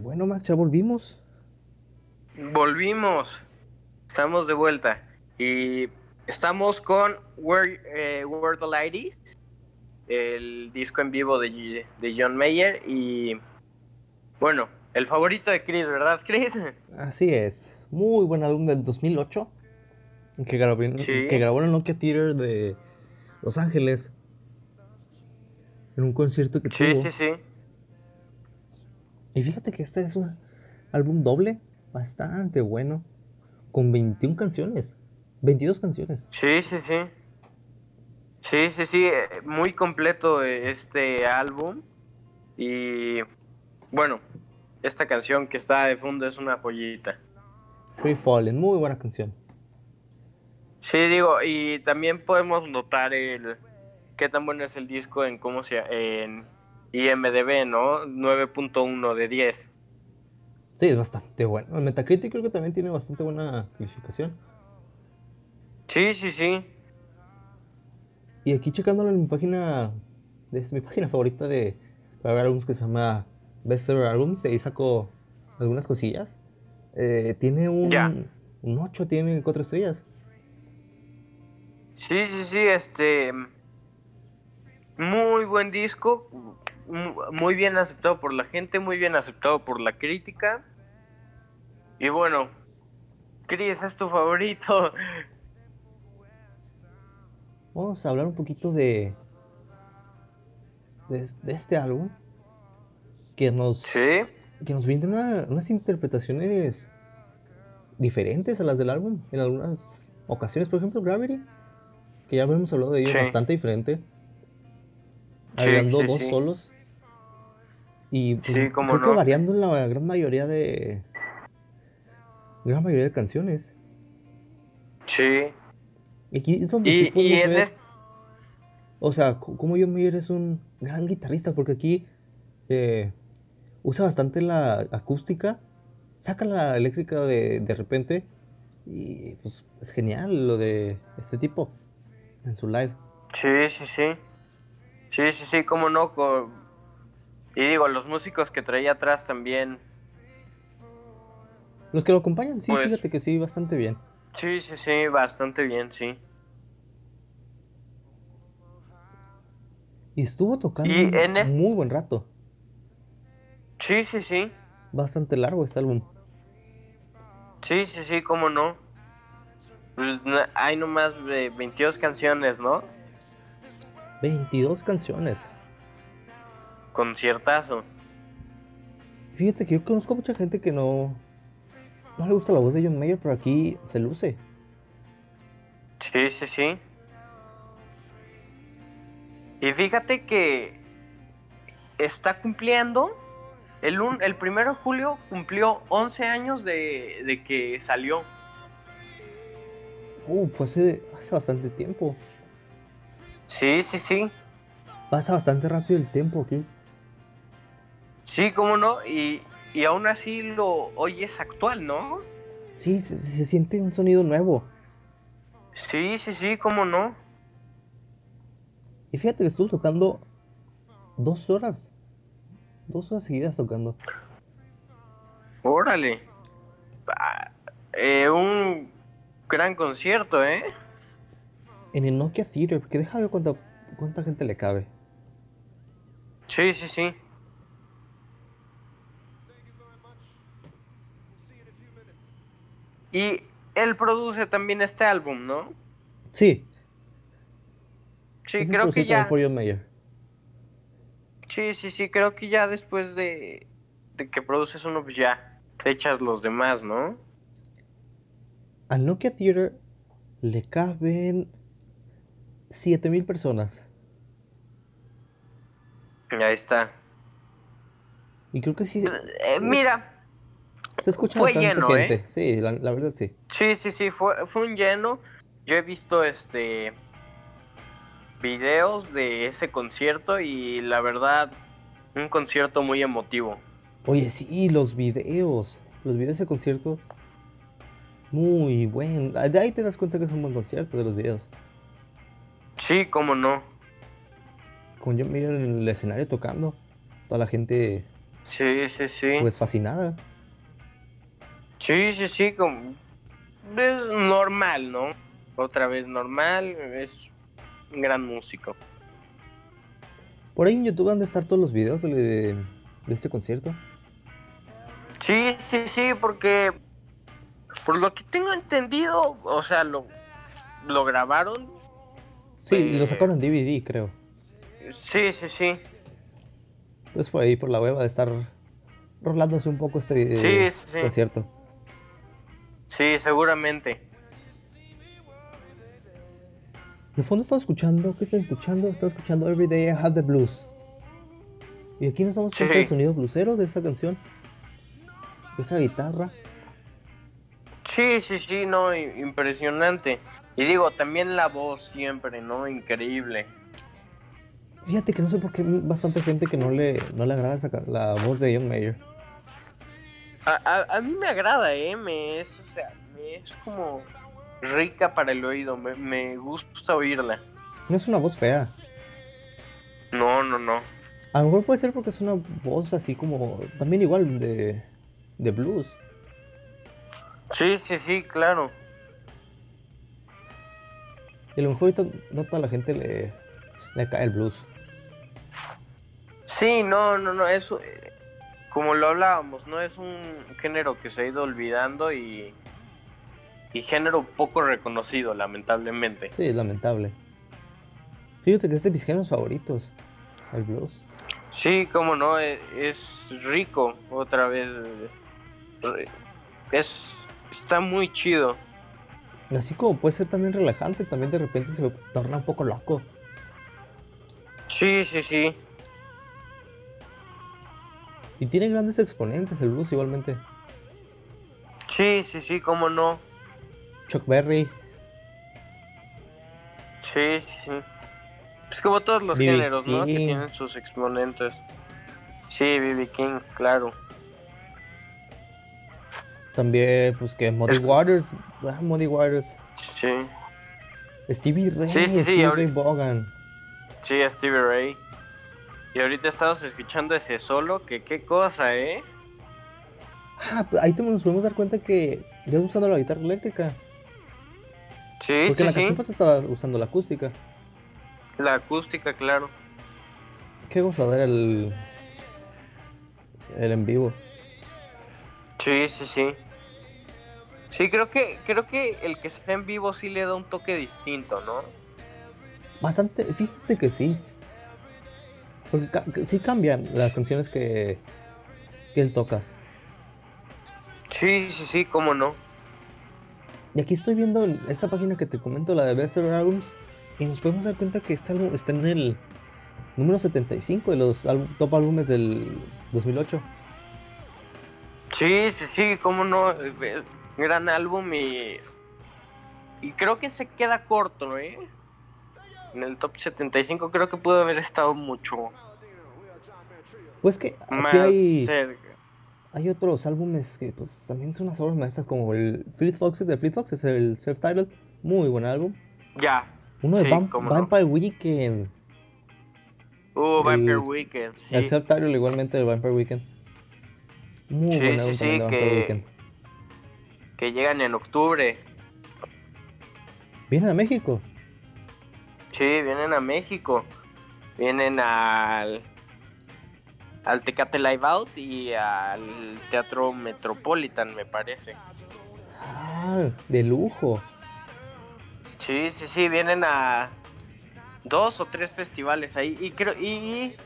Y bueno, Max, ya volvimos. Volvimos. Estamos de vuelta. Y estamos con Where, eh, Where the Light Is, el disco en vivo de, de John Mayer. Y bueno, el favorito de Chris, ¿verdad, Chris? Así es. Muy buen álbum del 2008. Que grabó, Sí. que grabó en el Nokia Theater de Los Ángeles. En un concierto que Sí, tuvo. sí, sí. Y fíjate que este es un álbum doble. Bastante bueno. Con 21 canciones. 22 canciones. Sí, sí, sí. Sí, sí, sí. eh, Muy completo eh, este álbum. Y bueno, esta canción que está de fondo es una joyita. Free Falling. Muy buena canción. Sí, digo, y también podemos notar el qué tan bueno es el disco en cómo se en IMDb, ¿no? 9.1 de 10. Sí, es bastante bueno. El Metacritic creo que también tiene bastante buena calificación. Sí, sí, sí. Y aquí checándolo en mi página, es mi página favorita de para ver álbumes que se llama Best Ever Albums, de ahí saco algunas cosillas. Eh, tiene un, Ya. un 8, tiene 4 estrellas. Sí, sí, sí, este muy buen disco, muy bien aceptado por la gente, muy bien aceptado por la crítica. Y bueno, Chris, es tu favorito. Vamos a hablar un poquito de, de, de este álbum que nos, Sí. que nos brinda una- unas interpretaciones diferentes a las del álbum en algunas ocasiones. Por ejemplo, Gravity, que ya hemos hablado de ello, Sí. bastante diferente. Sí, sí, dos solos. Y pues, Sí, creo que variando en la gran mayoría de. Gran mayoría de canciones. Sí. Y aquí es donde Y, sí y en ver- este O sea, como John Mayer es un gran guitarrista, porque aquí eh, usa bastante la acústica, saca la eléctrica de, de repente, y pues es genial lo de este tipo en su live. Sí, sí, sí. Sí, sí, sí, cómo no. co- Y digo, los músicos que traía atrás también. Los que lo acompañan, sí, Pues- fíjate que sí, bastante bien. Sí, sí, sí, bastante bien, sí. Y estuvo tocando Y un en es- muy buen rato. Sí, sí, sí. Bastante largo este álbum. Sí, sí, sí, cómo no. Pues, hay nomás eh, 22 canciones, ¿no? 22 canciones. Conciertazo. Fíjate que yo conozco mucha gente que no, no le gusta la voz de John Mayer, pero aquí se luce. Sí, sí, sí. Y fíjate que está cumpliendo. El, un, el primero de julio cumplió 11 años de, de que salió. Uh, pues hace, hace bastante tiempo. Sí, sí, sí. Pasa bastante rápido el tiempo aquí. Sí, cómo no. Y, y aún así lo oyes actual, ¿no? Sí, se, se siente un sonido nuevo. Sí, sí, sí, cómo no. Y fíjate que estuvo tocando dos horas. Dos horas seguidas tocando. Órale. Ah, eh, un gran concierto, ¿eh? En el Nokia Theater, porque deja ver cuánta, cuánta gente le cabe. Sí, sí, sí. Y él produce también este álbum, ¿no? Sí, Sí, ese creo que ya. por John Mayer. Sí, sí, sí, creo que ya después de, de que produces uno, pues ya te echas los demás, ¿no? Al Nokia Theater le caben 7000 personas. Ahí está. Y creo que sí. Eh, mira, Se escucha fue bastante lleno, gente. ¿eh? Sí, la, la verdad sí. sí, sí, sí, fue, fue un lleno. Yo he visto este videos de ese concierto y la verdad, un concierto muy emotivo. Oye, sí, los videos. Los videos de ese concierto. Muy buen. De ahí te das cuenta que es un buen concierto de los videos. Sí, cómo no. Con yo miro en el escenario tocando. Toda la gente, Sí, sí, sí. pues fascinada. Sí, sí, sí, como... Es normal, ¿no? Otra vez normal, es un gran músico. Por ahí en YouTube han de estar todos los videos de, de este concierto. Sí, sí, sí, porque por lo que tengo entendido, o sea, lo, lo grabaron. Sí, y lo Eh. sacaron en DVD, creo. Sí, sí, sí. Entonces por ahí por la web va a estar rolándose un poco este video Sí, sí, sí. concierto. Sí, seguramente. De fondo estaba escuchando, ¿qué estaba escuchando? Estaba escuchando Every Day I Have the Blues. Y aquí nos damos cuenta Sí. del sonido bluesero de esa canción. De esa guitarra. Sí, sí, sí, no, impresionante. Y digo, también la voz siempre, ¿no? Increíble. Fíjate que no sé por qué hay bastante gente que no le, no le agrada esa la voz de John Mayer. A, a- a mí me agrada, ¿eh? Me es, o sea, me es como rica para el oído, me, me gusta oírla. No es una voz fea. No, no, no. A lo mejor puede ser porque es una voz así como. También igual de. de blues. Sí, sí, sí, claro. Y a lo mejor ahorita no toda la gente le, le cae el blues. Sí, no, no, no, eso, como lo hablábamos, ¿no? Es un género que se ha ido olvidando y, y género poco reconocido, lamentablemente. Sí, es lamentable. Fíjate que es de mis géneros favoritos. El blues. Sí, cómo no, e- es, rico, otra vez. Es, está muy chido. Así como puede ser también relajante, también de repente se torna un poco loco. Sí, sí, sí. Y tiene grandes exponentes el blues igualmente. Sí, sí, sí, cómo no. Chuck Berry, Sí, sí, sí. Es como todos los géneros, ¿no? Que tienen sus exponentes. Sí, B.B. King, claro. también pues que Muddy Es- Waters, ah, Muddy Waters, Sí. Stevie Ray, Sí, sí, sí, Stevie Ray ahorita- Vaughan. Sí, Stevie Ray. Y ahorita estamos escuchando ese solo, que qué cosa, ¿eh? Ah, pues ahí te nos podemos dar cuenta que ya está usando la guitarra eléctrica. Sí, Porque sí, en la sí. canción pues estaba usando la acústica. La acústica, claro. Qué gozadera el. El en vivo. Sí, sí, sí. Sí, creo que, creo que el que está en vivo sí le da un toque distinto, ¿no? Bastante, fíjate que sí. Porque ca- sí cambian las canciones que, que él toca. Sí, sí, sí, cómo no. Y aquí estoy viendo en esta página que te comento, la de Best Ever Albums, y nos podemos dar cuenta que este álbum está en el número 75 de los top álbumes del 2008. Sí, sí, sí, cómo no. eh, Gran álbum y. Y creo que se queda corto, ¿eh? En el top 75 creo que pudo haber estado mucho Pues que más hay, cerca. hay otros álbumes que pues también son unas obras maestras, como el Fleet Foxes de Fleet Foxes, el self-titled, muy buen álbum. Ya. Uno de Sí, Vamp- cómo no. Vampire Weekend. Uh, Vampire El- Weekend. El self-titled igualmente de Vampire Weekend. Muy Sí, buen álbum sí, de Vampire que- Weekend. Que llegan en octubre. ¿Vienen a México? Sí, vienen a México. Vienen al. Al Tecate Live Out y al Teatro Metropolitan, me parece. Ah, de lujo. Sí, sí, sí, vienen a dos o tres festivales ahí. Y creo, y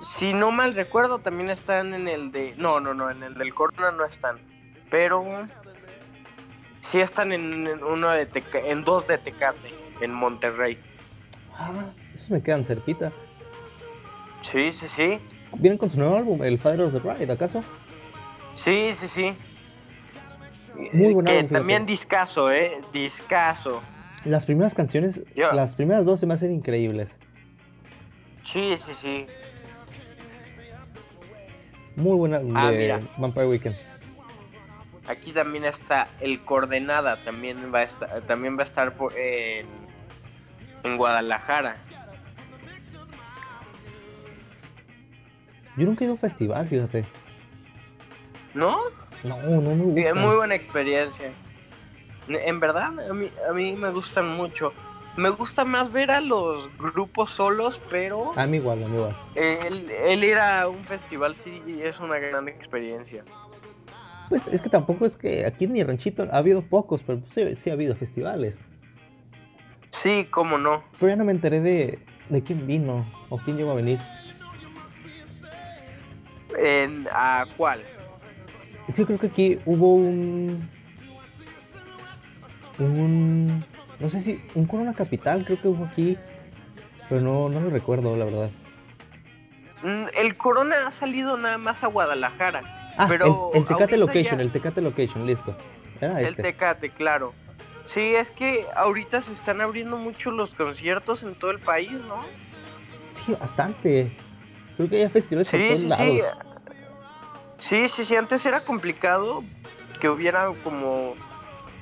si no mal recuerdo, también están en el de. No, no, no, en el del Corona no están. Pero sí están en, en uno de Teca- en dos de Tecate, en Monterrey. Ah, esos me quedan cerquita. Sí, sí, sí. Vienen con su nuevo álbum, el Father of the Bride, ¿acaso? Sí, sí, sí. Muy buen Que álbum, también discaso, eh. Discaso. Las primeras canciones, Yo- las primeras dos se me hacen increíbles. Sí, sí, sí. Muy buen álbum Ah, de mira. Vampire Weekend. Aquí también está el Coordenada, también va a estar, también va a estar por- en, en Guadalajara. Yo nunca he ido a un festival, fíjate. ¿No? No, no me Sí, gusta. muy buena experiencia. En verdad, a mí, a mí me gustan mucho. Me gusta más ver a los grupos solos, pero A mí igual, a mí igual. el, el ir a un festival sí es una gran experiencia. Pues es que tampoco es que aquí en mi ranchito ha habido pocos, pero sí, sí ha habido festivales. Sí, cómo no. Pero ya no me enteré de, de quién vino o quién llegó a venir. En, ¿A cuál? Sí, creo que aquí hubo un. Un. No sé si. Un Corona Capital, creo que hubo aquí. Pero no, no lo recuerdo, la verdad. Mm, El Corona ha salido nada más a Guadalajara. Ah, Pero el, el Tecate Location, ya- el Tecate Location, listo. Era El este. Tecate, claro. Sí, es que ahorita se están abriendo mucho los conciertos en todo el país, ¿no? Sí, bastante. Creo que hay festivales por Sí, todos sí, lados. sí. Sí, sí, sí. Antes era complicado que hubiera como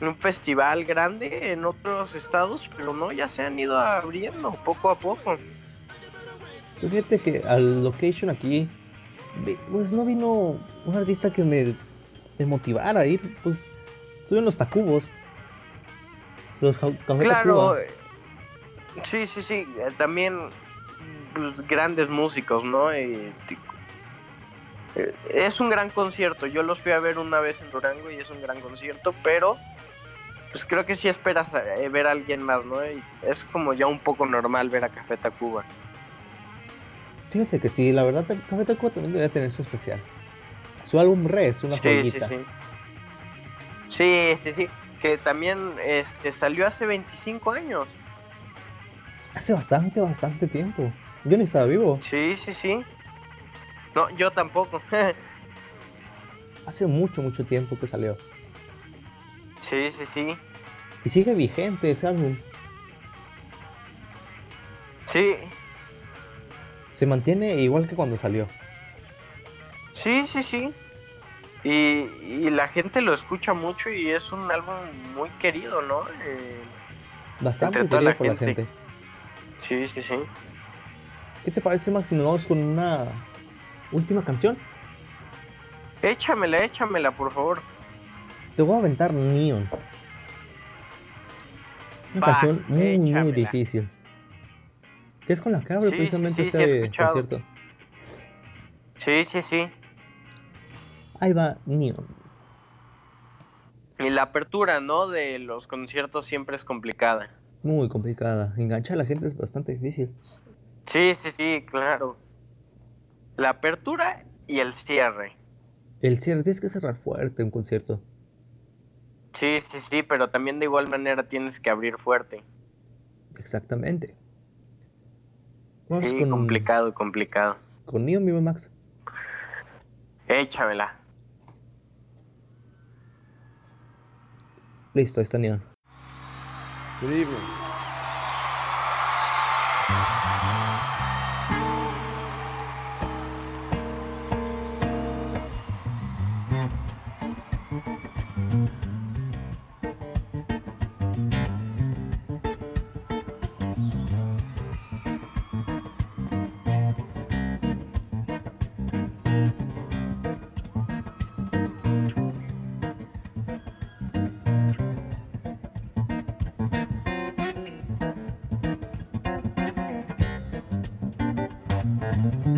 un festival grande en otros estados, pero no, ya se han ido abriendo poco a poco. Pues Fíjate que al location aquí, pues no vino un artista que me, me motivara a ir. Pues estuvieron los Tacubos. Los Claro. Tacuba. eh, Sí, sí, sí. eh, También pues, grandes músicos, ¿no? Y eh, es un gran concierto. Yo los fui a ver una vez en Durango y es un gran concierto, pero pues creo que sí esperas eh, ver a alguien más, ¿no? Y es como ya un poco normal ver a Café Tacuba. Fíjate que sí, la verdad, Café Tacuba también debería tener su especial. Su álbum Re es una Sí, sí, joyita. sí. Sí, sí, sí. Que también este, salió hace 25 años. Hace bastante, bastante tiempo. Yo ni estaba vivo. Sí, sí, sí. No, yo tampoco. Hace mucho, mucho tiempo que salió. sí, sí, sí. Y sigue vigente ese álbum. Sí, Se mantiene igual que cuando salió. sí, sí, sí. Y, y la gente lo escucha mucho y es un álbum muy querido, ¿no? Eh, Bastante querido la por la gente. sí, sí, sí. ¿Qué te parece, Max, si nos vamos con una última canción? Échamela, échamela, por favor. Te voy a aventar Neon. Una Va, canción muy, muy difícil. Que es con la que abre Sí, sí, precisamente sí, sí he este concierto. Sí, sí, sí. Ahí va Neon. Y la apertura, ¿no? De los conciertos siempre es complicada. Muy complicada. Enganchar a la gente es bastante difícil. Sí, sí, sí, claro. La apertura y el cierre. El cierre, tienes que cerrar fuerte un concierto. Sí, sí, sí, pero también de igual manera tienes que abrir fuerte. Exactamente. Vamos Sí, con, complicado, complicado. con Neon, mi Max. Échamela. Listo, ahí está Neon. Good evening.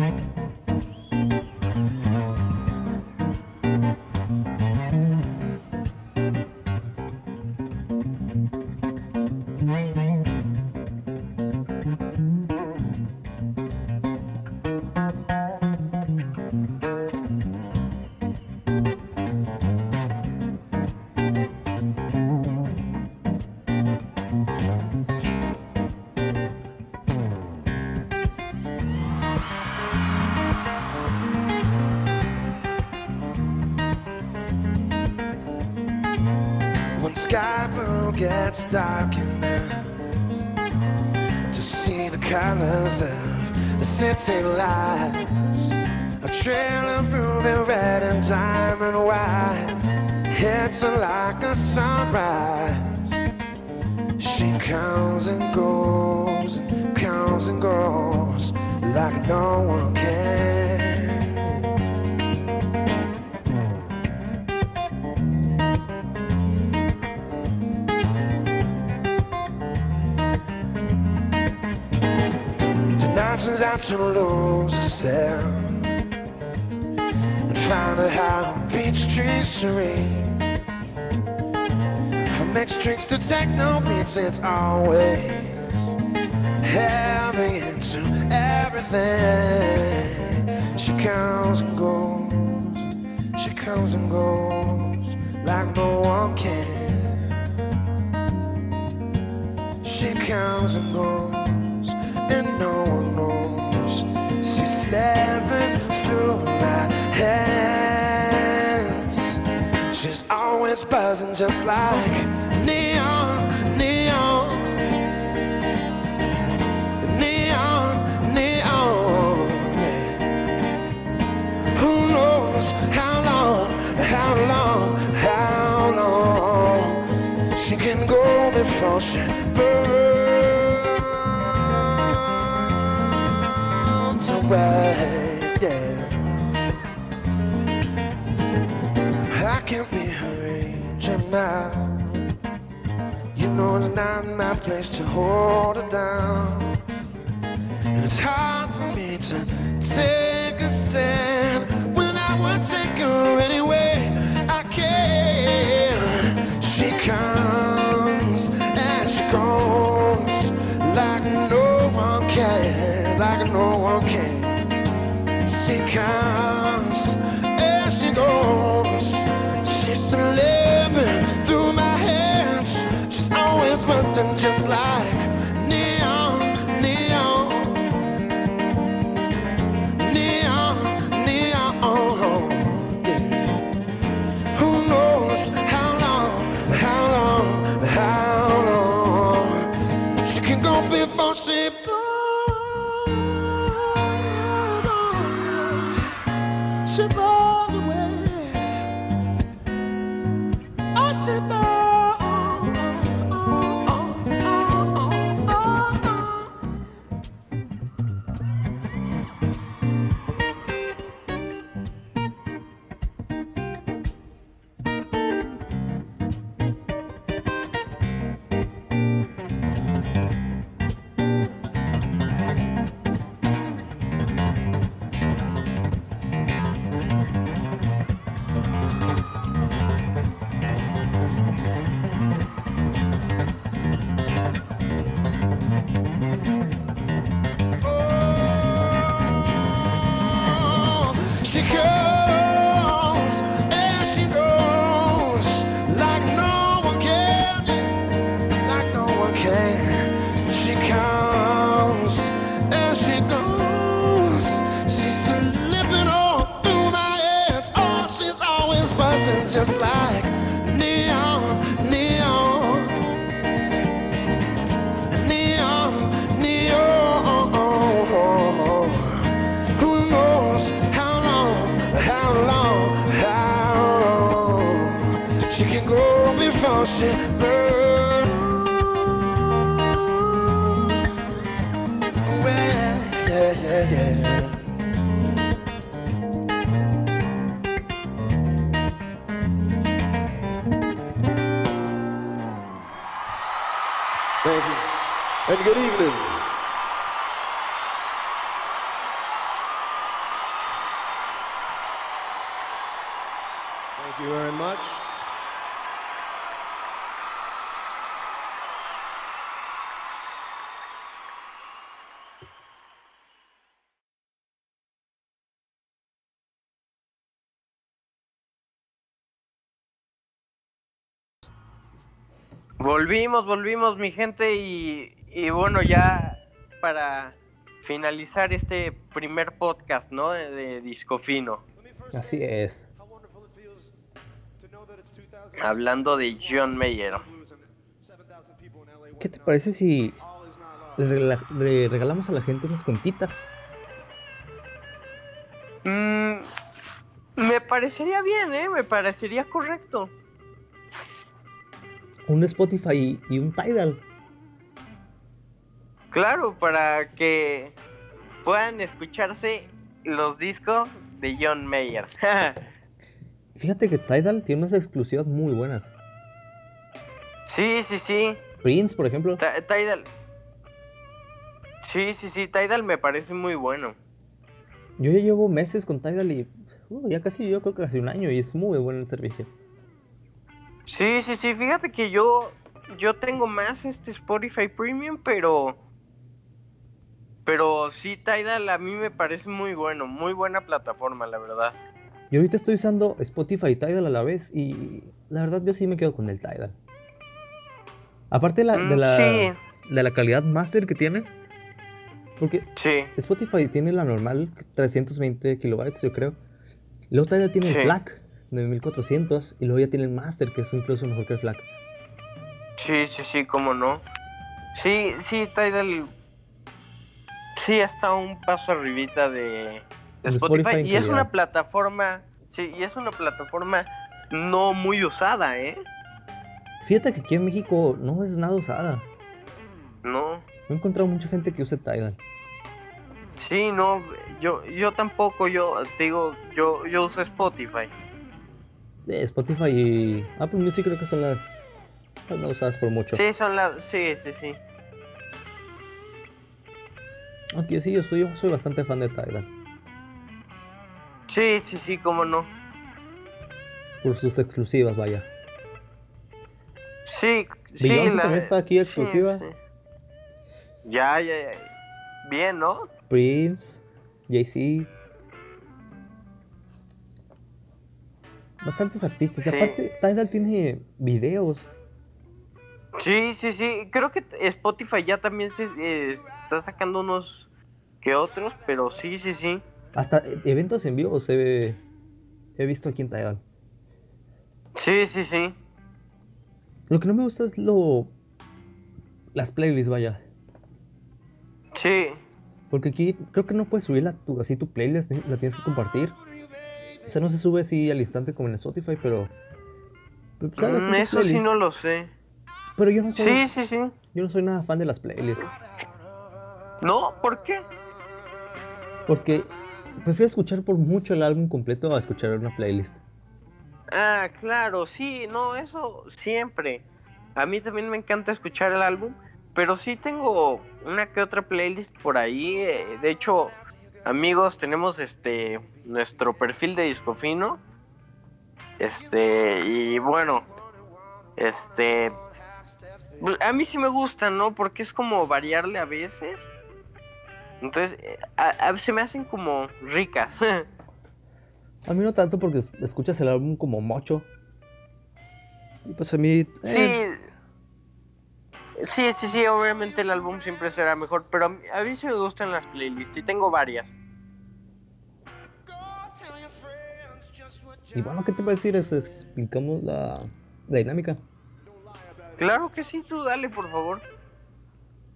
connect. Dark to see the colors of the city lights. A trail of ruby red and diamond white. It's like a sunrise. She comes and goes, comes and goes, like no one can. Out to lose herself and find a high beach tree serene. From mixed drinks to techno beats, it's always heavy into everything. She comes and goes, she comes and goes like no one can. She comes and goes, and no one buzzing just like neon, neon, neon, neon. yeah. Who knows how long, how long, how long she can go before she burns away. Now. You know it's not my place to hold her down. And it's hard for me to take a stand when I would take her anyway. I can. She comes and she goes like no one can, like no one can. She comes and she goes. She's slipping Thank you very much. Volvimos, volvimos, mi gente, y, y bueno, ya para finalizar este primer podcast, ¿no? De, de Disco Fino. Así es. Hablando de John Mayer. ¿Qué te parece si le, regala- le regalamos a la gente unas cuentitas? Mm, me parecería bien, ¿eh? Me parecería correcto. Un Spotify y un Tidal. Claro, para que puedan escucharse los discos de John Mayer. Fíjate que Tidal tiene unas exclusivas muy buenas. sí, sí, sí. Prince, por ejemplo. Tidal. Sí, sí, sí. Tidal me parece muy bueno. Yo ya llevo meses con Tidal y uh, ya casi, yo creo que casi un año y es muy bueno el servicio. Sí, sí, sí. Fíjate que yo yo tengo más este Spotify Premium, pero pero sí Tidal a mí me parece muy bueno, muy buena plataforma, la verdad. Yo ahorita estoy usando Spotify y Tidal a la vez y la verdad yo sí me quedo con el Tidal. Aparte de la, de Mm, la, sí. de la calidad master que tiene. Porque Sí. Spotify tiene la normal 320 kilobytes, yo creo. Luego Tidal tiene Sí. el FLAC de 1400 y luego ya tiene el master que es incluso mejor que el FLAC. Sí, sí, sí, cómo no. Sí, sí, Tidal. Sí, está un paso arribita de, de Spotify. Y es una plataforma. Sí, y es una plataforma no muy usada, ¿eh? Fíjate que aquí en México no es nada usada. No. No he encontrado mucha gente que use Tidal. Sí, no, yo, yo tampoco, yo digo, yo, yo uso Spotify. Eh, Spotify y Apple Music creo que son las, las más usadas por mucho. Sí, son las, sí, sí, sí. Aunque sí, yo, estoy, yo soy bastante fan de Tidal. Sí, sí, sí, cómo no. Por sus exclusivas, vaya. Sí, sí. Beyoncé también está aquí exclusiva. sí. Ya, ya, ya. Bien, ¿no? Prince, Jay-Z. Bastantes artistas. Y aparte, Tidal tiene videos. Sí, sí, sí. Creo que Spotify ya también se eh, está sacando unos que otros, pero sí, sí, sí. Hasta eventos en vivo se ve- he visto aquí en Tidal. Sí, sí, sí. Lo que no me gusta es lo. Las playlists, vaya. Sí. Porque aquí creo que no puedes subir la, tu, así tu playlist, ti- la tienes que compartir. O sea, no se sube así al instante como en Spotify, pero. pero, pues, hay Mm, eso sí no lo sé. Pero yo no soy. Sí, sí, sí. Yo no soy nada fan de las playlists. No, ¿por qué? Porque prefiero escuchar por mucho el álbum completo a escuchar una playlist. Ah, claro, sí, no, eso siempre. A mí también me encanta escuchar el álbum, pero sí tengo una que otra playlist por ahí. eh, De hecho, amigos, tenemos este nuestro perfil de Discofino. Este, y bueno, este pues, a mí sí me gusta, ¿no? Porque es como variarle a veces. Entonces, eh, a, a- se me hacen como ricas. A mí no tanto porque es- escuchas el álbum como mocho. Y pues a mí. eh, Sí. Sí, sí, sí, obviamente el álbum siempre será mejor, pero a mí, a mí sí me gustan las playlists y tengo varias. Y bueno, ¿qué te parece si les explicamos la, la dinámica? Claro que sí, tú dale, por favor.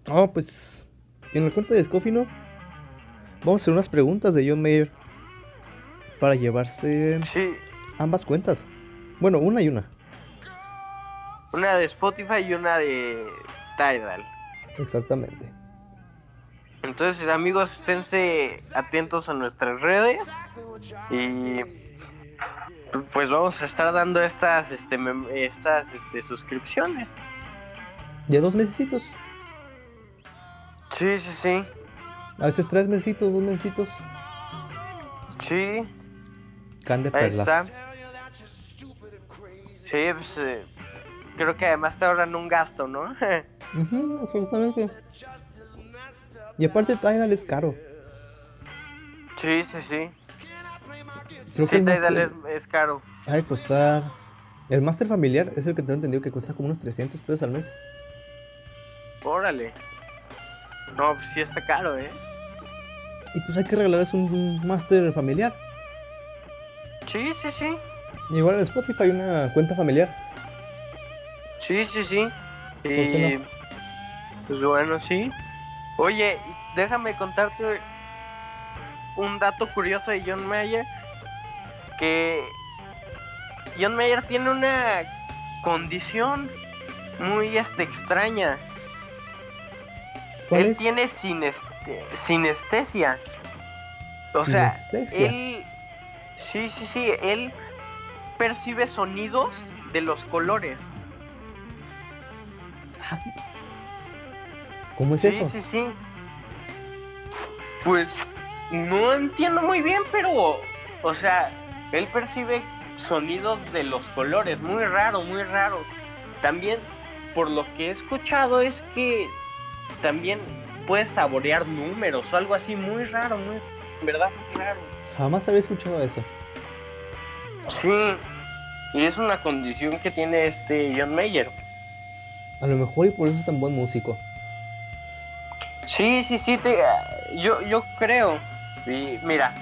Oh, pues. En la cuenta de Scofino. Vamos a hacer unas preguntas de John Mayer. Para llevarse Sí, ambas cuentas. Bueno, una y una. una de Spotify y una de Tidal. Exactamente. Entonces, amigos, esténse atentos a nuestras redes y pues vamos a estar dando estas este estas este suscripciones. De dos mesecitos. Sí, sí, sí. A veces tres mesecitos, dos mesecitos. Sí, Can de ahí está. perlas. Sí, pues eh, creo que además te ahorran un gasto, ¿no? Ujú, absolutamente. Y aparte Tidal es caro. sí, sí, sí. Creo Sí, el Tidal Master es, es caro. de costar... El Master familiar es el que tengo entendido que cuesta como unos 300 pesos al mes. Órale. No, pues sí está caro, ¿eh? Y pues hay que regalarles un, un Master familiar. Sí, sí, sí. Igual en Spotify una cuenta familiar. Sí, sí, sí. Y pues bueno, sí. Oye, déjame contarte un dato curioso de John Mayer. Que John Mayer tiene una condición muy este, extraña. ¿Cuál Él es? tiene sineste- sinestesia. O sea, él. Sí, sí, sí. Él percibe sonidos de los colores. ¿Cómo es Sí, eso? sí, sí. Pues no entiendo muy bien, pero. O sea, él percibe sonidos de los colores. Muy raro, muy raro. También, por lo que he escuchado, es que también puedes saborear números o algo así. Muy raro, muy. En verdad, muy raro. Jamás había escuchado eso. Sí. Y es una condición que tiene este John Mayer. A lo mejor y por eso es tan buen músico. Sí, sí, sí, te- yo, yo creo. Y mira,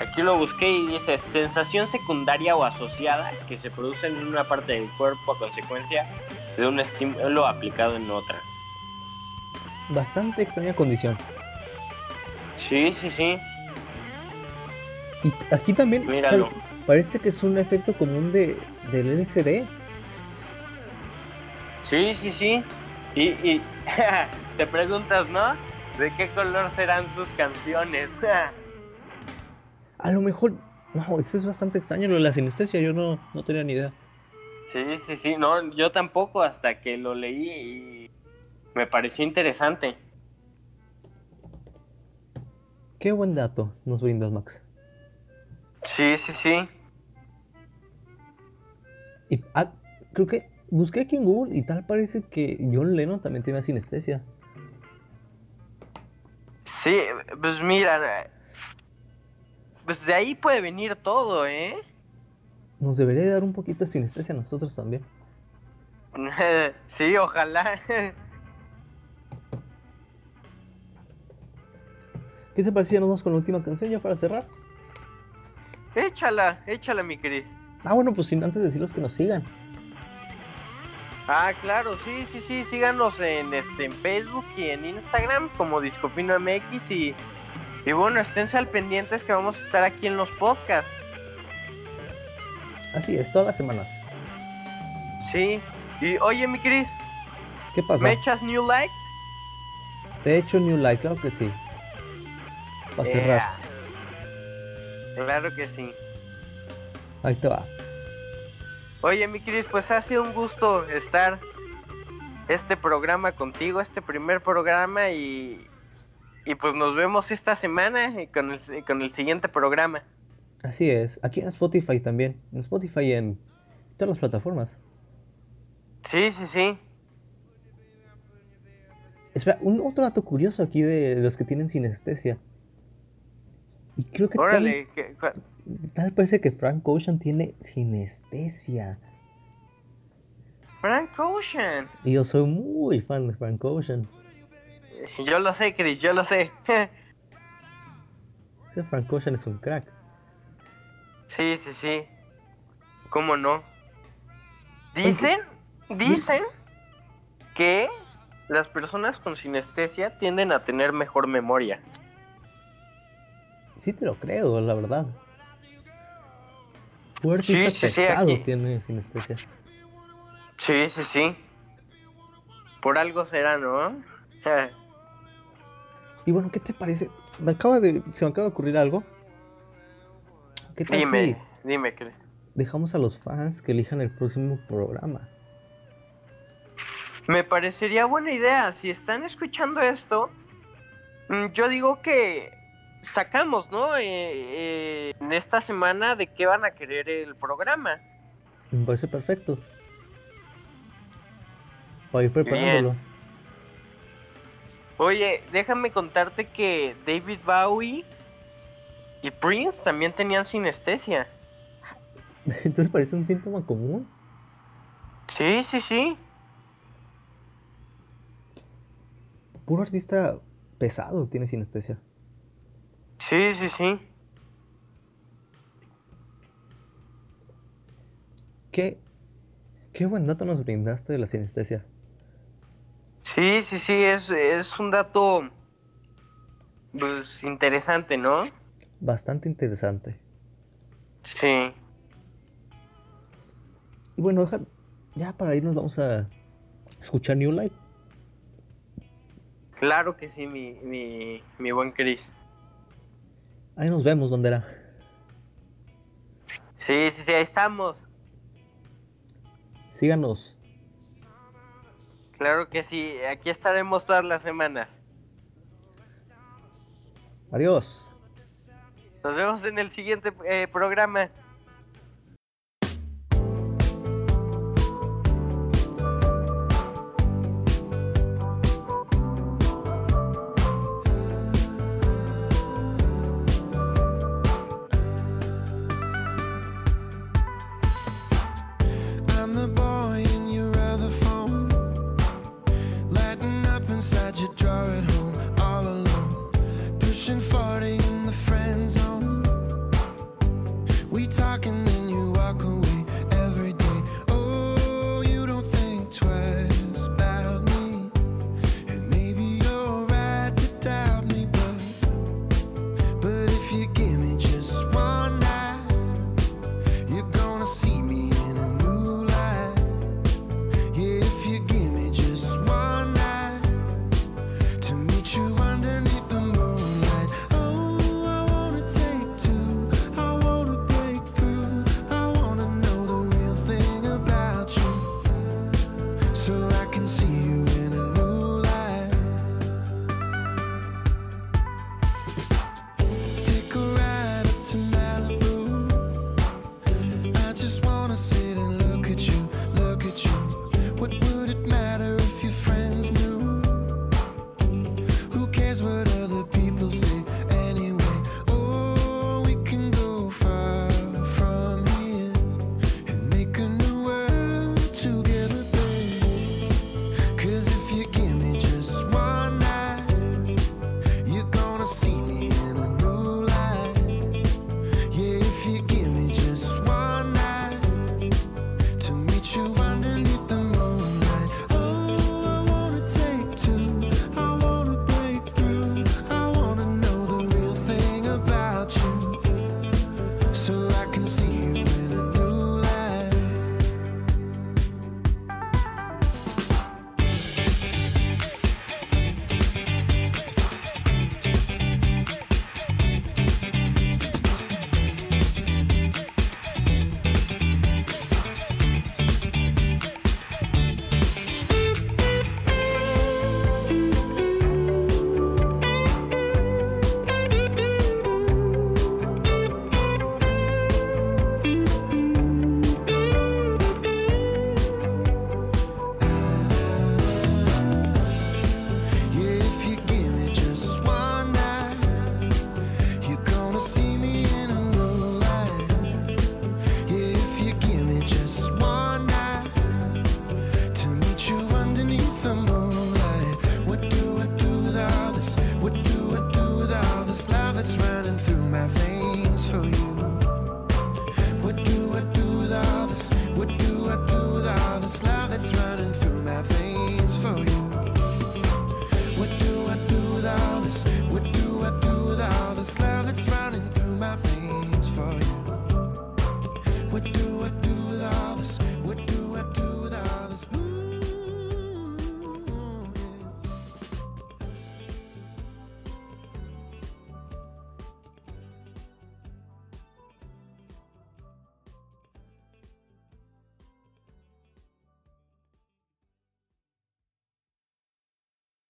aquí lo busqué y dice sensación secundaria o asociada que se produce en una parte del cuerpo a consecuencia de un estímulo aplicado en otra. Bastante extraña condición. Sí, sí, sí. Y aquí también Míralo. pa- parece que es un efecto común de, del LCD. Sí, sí, sí. Y, y te preguntas, ¿no? ¿De qué color serán sus canciones? A lo mejor... No, esto es bastante extraño lo de la sinestesia. Yo no, no tenía ni idea. sí, sí, sí. No, yo tampoco hasta que lo leí y me pareció interesante. Qué buen dato nos brindas, Max. Sí, sí, sí. Y ah, creo que busqué aquí en Google y tal parece que John Lennon también tiene sinestesia. Sí, pues mira, pues de ahí puede venir todo, ¿eh? Nos debería de dar un poquito de sinestesia a nosotros también. sí, ojalá. ¿Qué te parecía? Nos vamos con la última canción ya para cerrar. échala, échala, mi querido. Ah, bueno, pues sin antes decirles que nos sigan. Ah, claro, sí, sí, sí, síganos en este en Facebook y en Instagram como Discofino MX y, y bueno, esténse al pendientes que vamos a estar aquí en los podcasts. Así es, todas las semanas. Sí. Y oye, mi Cris, ¿Qué pasa? ¿me echas New Light? De hecho, New Light, claro que sí. Para cerrar. Claro que sí. Ahí te va. Oye, mi Cris, pues ha sido un gusto estar este programa contigo, este primer programa y, y pues nos vemos esta semana y con el, con el siguiente programa. Así es. Aquí en Spotify también. En Spotify y en todas las plataformas. Sí, sí, sí. Espera, un otro dato curioso aquí de los que tienen sinestesia. Y creo que tal, Órale, que- cua- tal parece que Frank Ocean tiene sinestesia. Frank Ocean. Y yo soy muy fan de Frank Ocean. Yo lo sé, Chris, yo lo sé. Ese Frank Ocean es un crack. sí, sí, sí. ¿Cómo no? Dicen, dicen que las personas con sinestesia tienden a tener mejor memoria. Sí te lo creo, la verdad. Sí, sí, sí, pesado tiene sinestesia. Sí, sí, sí. Por algo será, ¿no? Y bueno, ¿qué te parece? Me acaba de, se me acaba de ocurrir algo. ¿Qué tal dime, si dime, Chris. dejamos a los fans que elijan el próximo programa? Me parecería buena idea. Si están escuchando esto, mm, yo digo que sacamos, ¿no? Eh, eh, en esta semana de qué van a querer el programa. Me parece perfecto. Para ir preparándolo. Oye, déjame contarte que David Bowie y Prince también tenían sinestesia. Entonces parece un síntoma común. Sí, sí, sí. Puro artista pesado tiene sinestesia. Sí, sí, sí. ¿Qué, Qué buen dato nos brindaste de la sinestesia. Sí, sí, sí, es, es un dato pues interesante, ¿no? Bastante interesante. Sí. Y bueno, deja- ya para irnos vamos a escuchar New Light. Claro que sí, mi, mi, mi buen Chris. Ahí nos vemos, bandera. Sí, sí, sí, ahí estamos. Síganos. Claro que sí, aquí estaremos todas las semanas. Adiós. Nos vemos en el siguiente eh, programa.